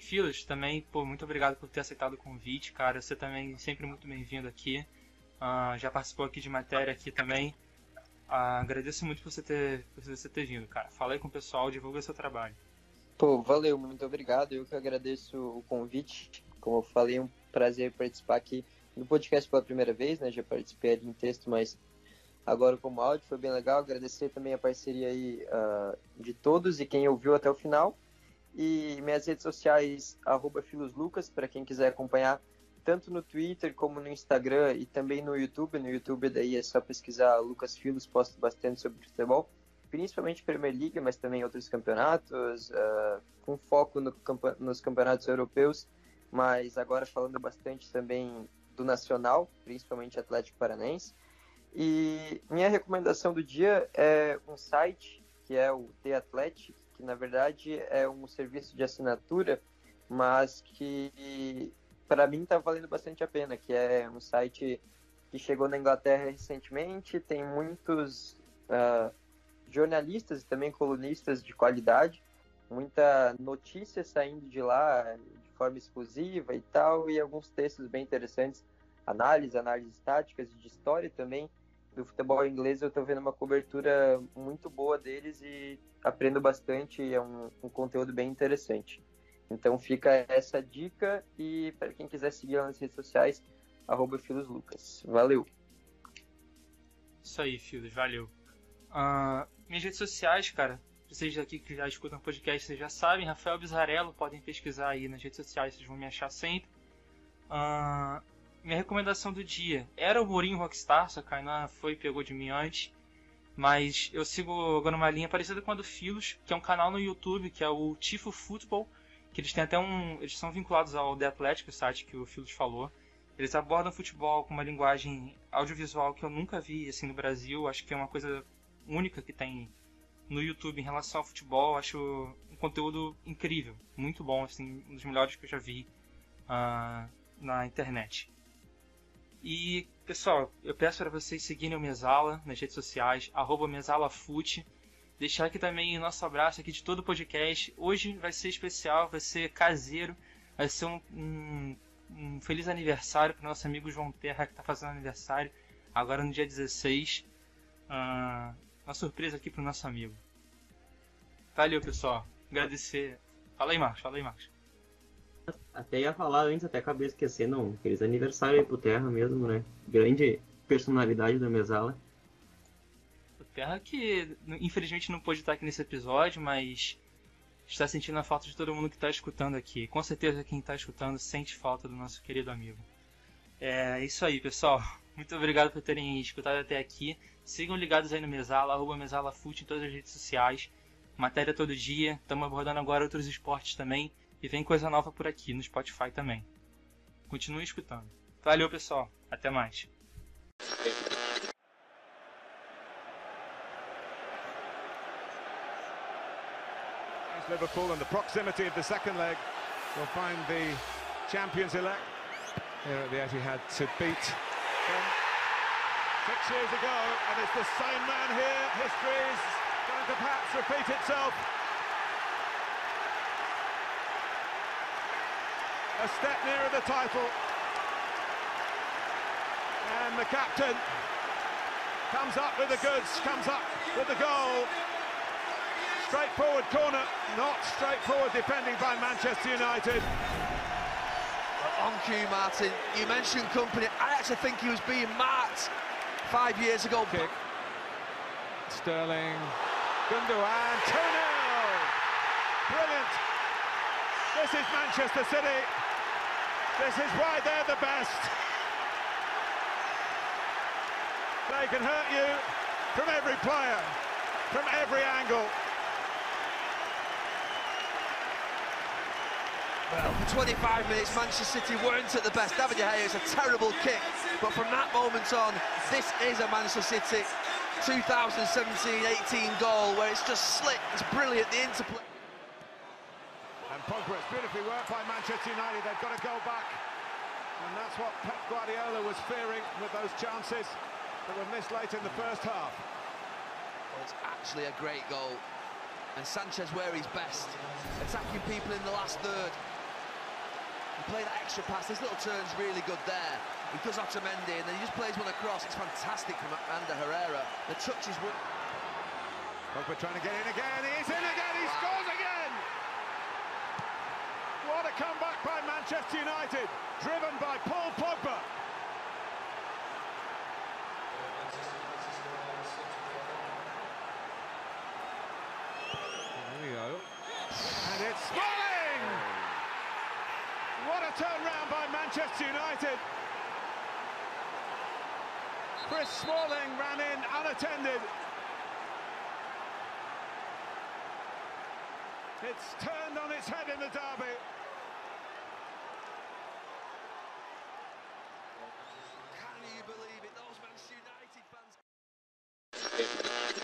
Filos, também, pô, muito obrigado por ter aceitado o convite, cara. Você também sempre muito bem-vindo aqui. Uh, já participou aqui de matéria aqui também. Uh, agradeço muito por você, ter, por você ter vindo, cara. Fala aí com o pessoal, divulga seu trabalho. Pô, valeu, muito obrigado. Eu que agradeço o convite. Como eu falei, é um prazer participar aqui no podcast pela primeira vez, né? Já participei ali em texto, mas agora como áudio foi bem legal. Agradecer também a parceria aí uh, de todos e quem ouviu até o final. E minhas redes sociais, filoslucas, para quem quiser acompanhar tanto no Twitter como no Instagram e também no YouTube. No YouTube daí é só pesquisar Lucas Filos, posto bastante sobre futebol, principalmente Premier League, mas também outros campeonatos, uh, com foco no, nos campeonatos europeus. mas agora falando bastante também do Nacional, principalmente Atlético Paranaense. E minha recomendação do dia é um site que é o The Athletic, que na verdade é um serviço de assinatura, mas que para mim está valendo bastante a pena, que é um site que chegou na Inglaterra recentemente, tem muitos uh, jornalistas e também colunistas de qualidade, muita notícia saindo de lá de forma exclusiva e tal, e alguns textos bem interessantes, análise, análises táticas de história também do futebol inglês. Eu estou vendo uma cobertura muito boa deles e aprendo bastante, é um, um conteúdo bem interessante. Então fica essa dica e para quem quiser seguir nas redes sociais, arroba Lucas. Valeu! Isso aí, Filos, valeu. Uh, minhas redes sociais, cara, vocês aqui que já escutam o podcast, vocês já sabem, Rafael Bizarello, podem pesquisar aí nas redes sociais, vocês vão me achar sempre. Uh, minha recomendação do dia era o Mourinho Rockstar, só que a foi pegou de mim antes. Mas eu sigo agora uma linha parecida com a do Filos, que é um canal no YouTube, que é o Tifo Football, que eles têm até um. Eles são vinculados ao The Athletic, o site que o Filos falou. Eles abordam futebol com uma linguagem audiovisual que eu nunca vi assim no Brasil. Acho que é uma coisa única que tem no YouTube em relação ao futebol. Acho um conteúdo incrível, muito bom, assim, um dos melhores que eu já vi uh, na internet. E, pessoal, eu peço para vocês seguirem o Mesala nas redes sociais, arroba mesalafute. Deixar aqui também o nosso abraço aqui de todo o podcast. Hoje vai ser especial, vai ser caseiro, vai ser um, um, um feliz aniversário para nosso amigo João Terra, que está fazendo aniversário agora no dia 16. Uh, uma surpresa aqui para o nosso amigo. Valeu, pessoal. Agradecer. Fala aí, Marcos. Fala aí, Marcos. Até ia falar antes, até acabei esquecendo, um feliz aniversário aí pro Terra mesmo, né? Grande personalidade da mesala. O Terra que infelizmente não pôde estar aqui nesse episódio, mas está sentindo a falta de todo mundo que está escutando aqui. Com certeza quem está escutando sente falta do nosso querido amigo. É isso aí, pessoal. Muito obrigado por terem escutado até aqui. Sigam ligados aí no Mesala, arroba MesalaFute em todas as redes sociais. Matéria todo dia. Estamos abordando agora outros esportes também. E vem coisa nova por aqui no Spotify também. Continue escutando. Valeu, pessoal. Até mais. Liverpool and the proximity of the second leg will find the champions elect here at the Etihad to beat them six years ago and it's the same man here history is going to perhaps repeat itself a step nearer the title. And the captain comes up with the goods, comes up with the goal. Straightforward corner, not straightforward defending by Manchester United. Well, on cue, Martin, you mentioned company. I actually think he was being marked five years ago. Kick. Sterling, Gundogan, 2 0. Brilliant. This is Manchester City. This is why they're the best. They can hurt you from every player, from every angle. Well, for 25 minutes, Manchester City weren't at the best. David De Gea is a terrible kick, but from that moment on, this is a Manchester City 2017-18 goal where it's just slick, it's brilliant, the interplay. Pogba, it's beautifully worked by Manchester United. They've got to go back. And that's what Pep Guardiola was fearing with those chances that were missed late in the first half. Well, it's actually a great goal. And Sanchez where he's best. Attacking people in the last third. He played that extra pass. This little turn's really good there. He does Otamendi and then he just plays one across. It's fantastic from Ander Herrera. The touch is... Pogba trying to get in again. He's in again. He scores again. What a comeback by Manchester United, driven by Paul Pogba. There we go. And it's Smalling! What a turnaround by Manchester United. Chris Smalling ran in unattended. It's turned on its head in the derby.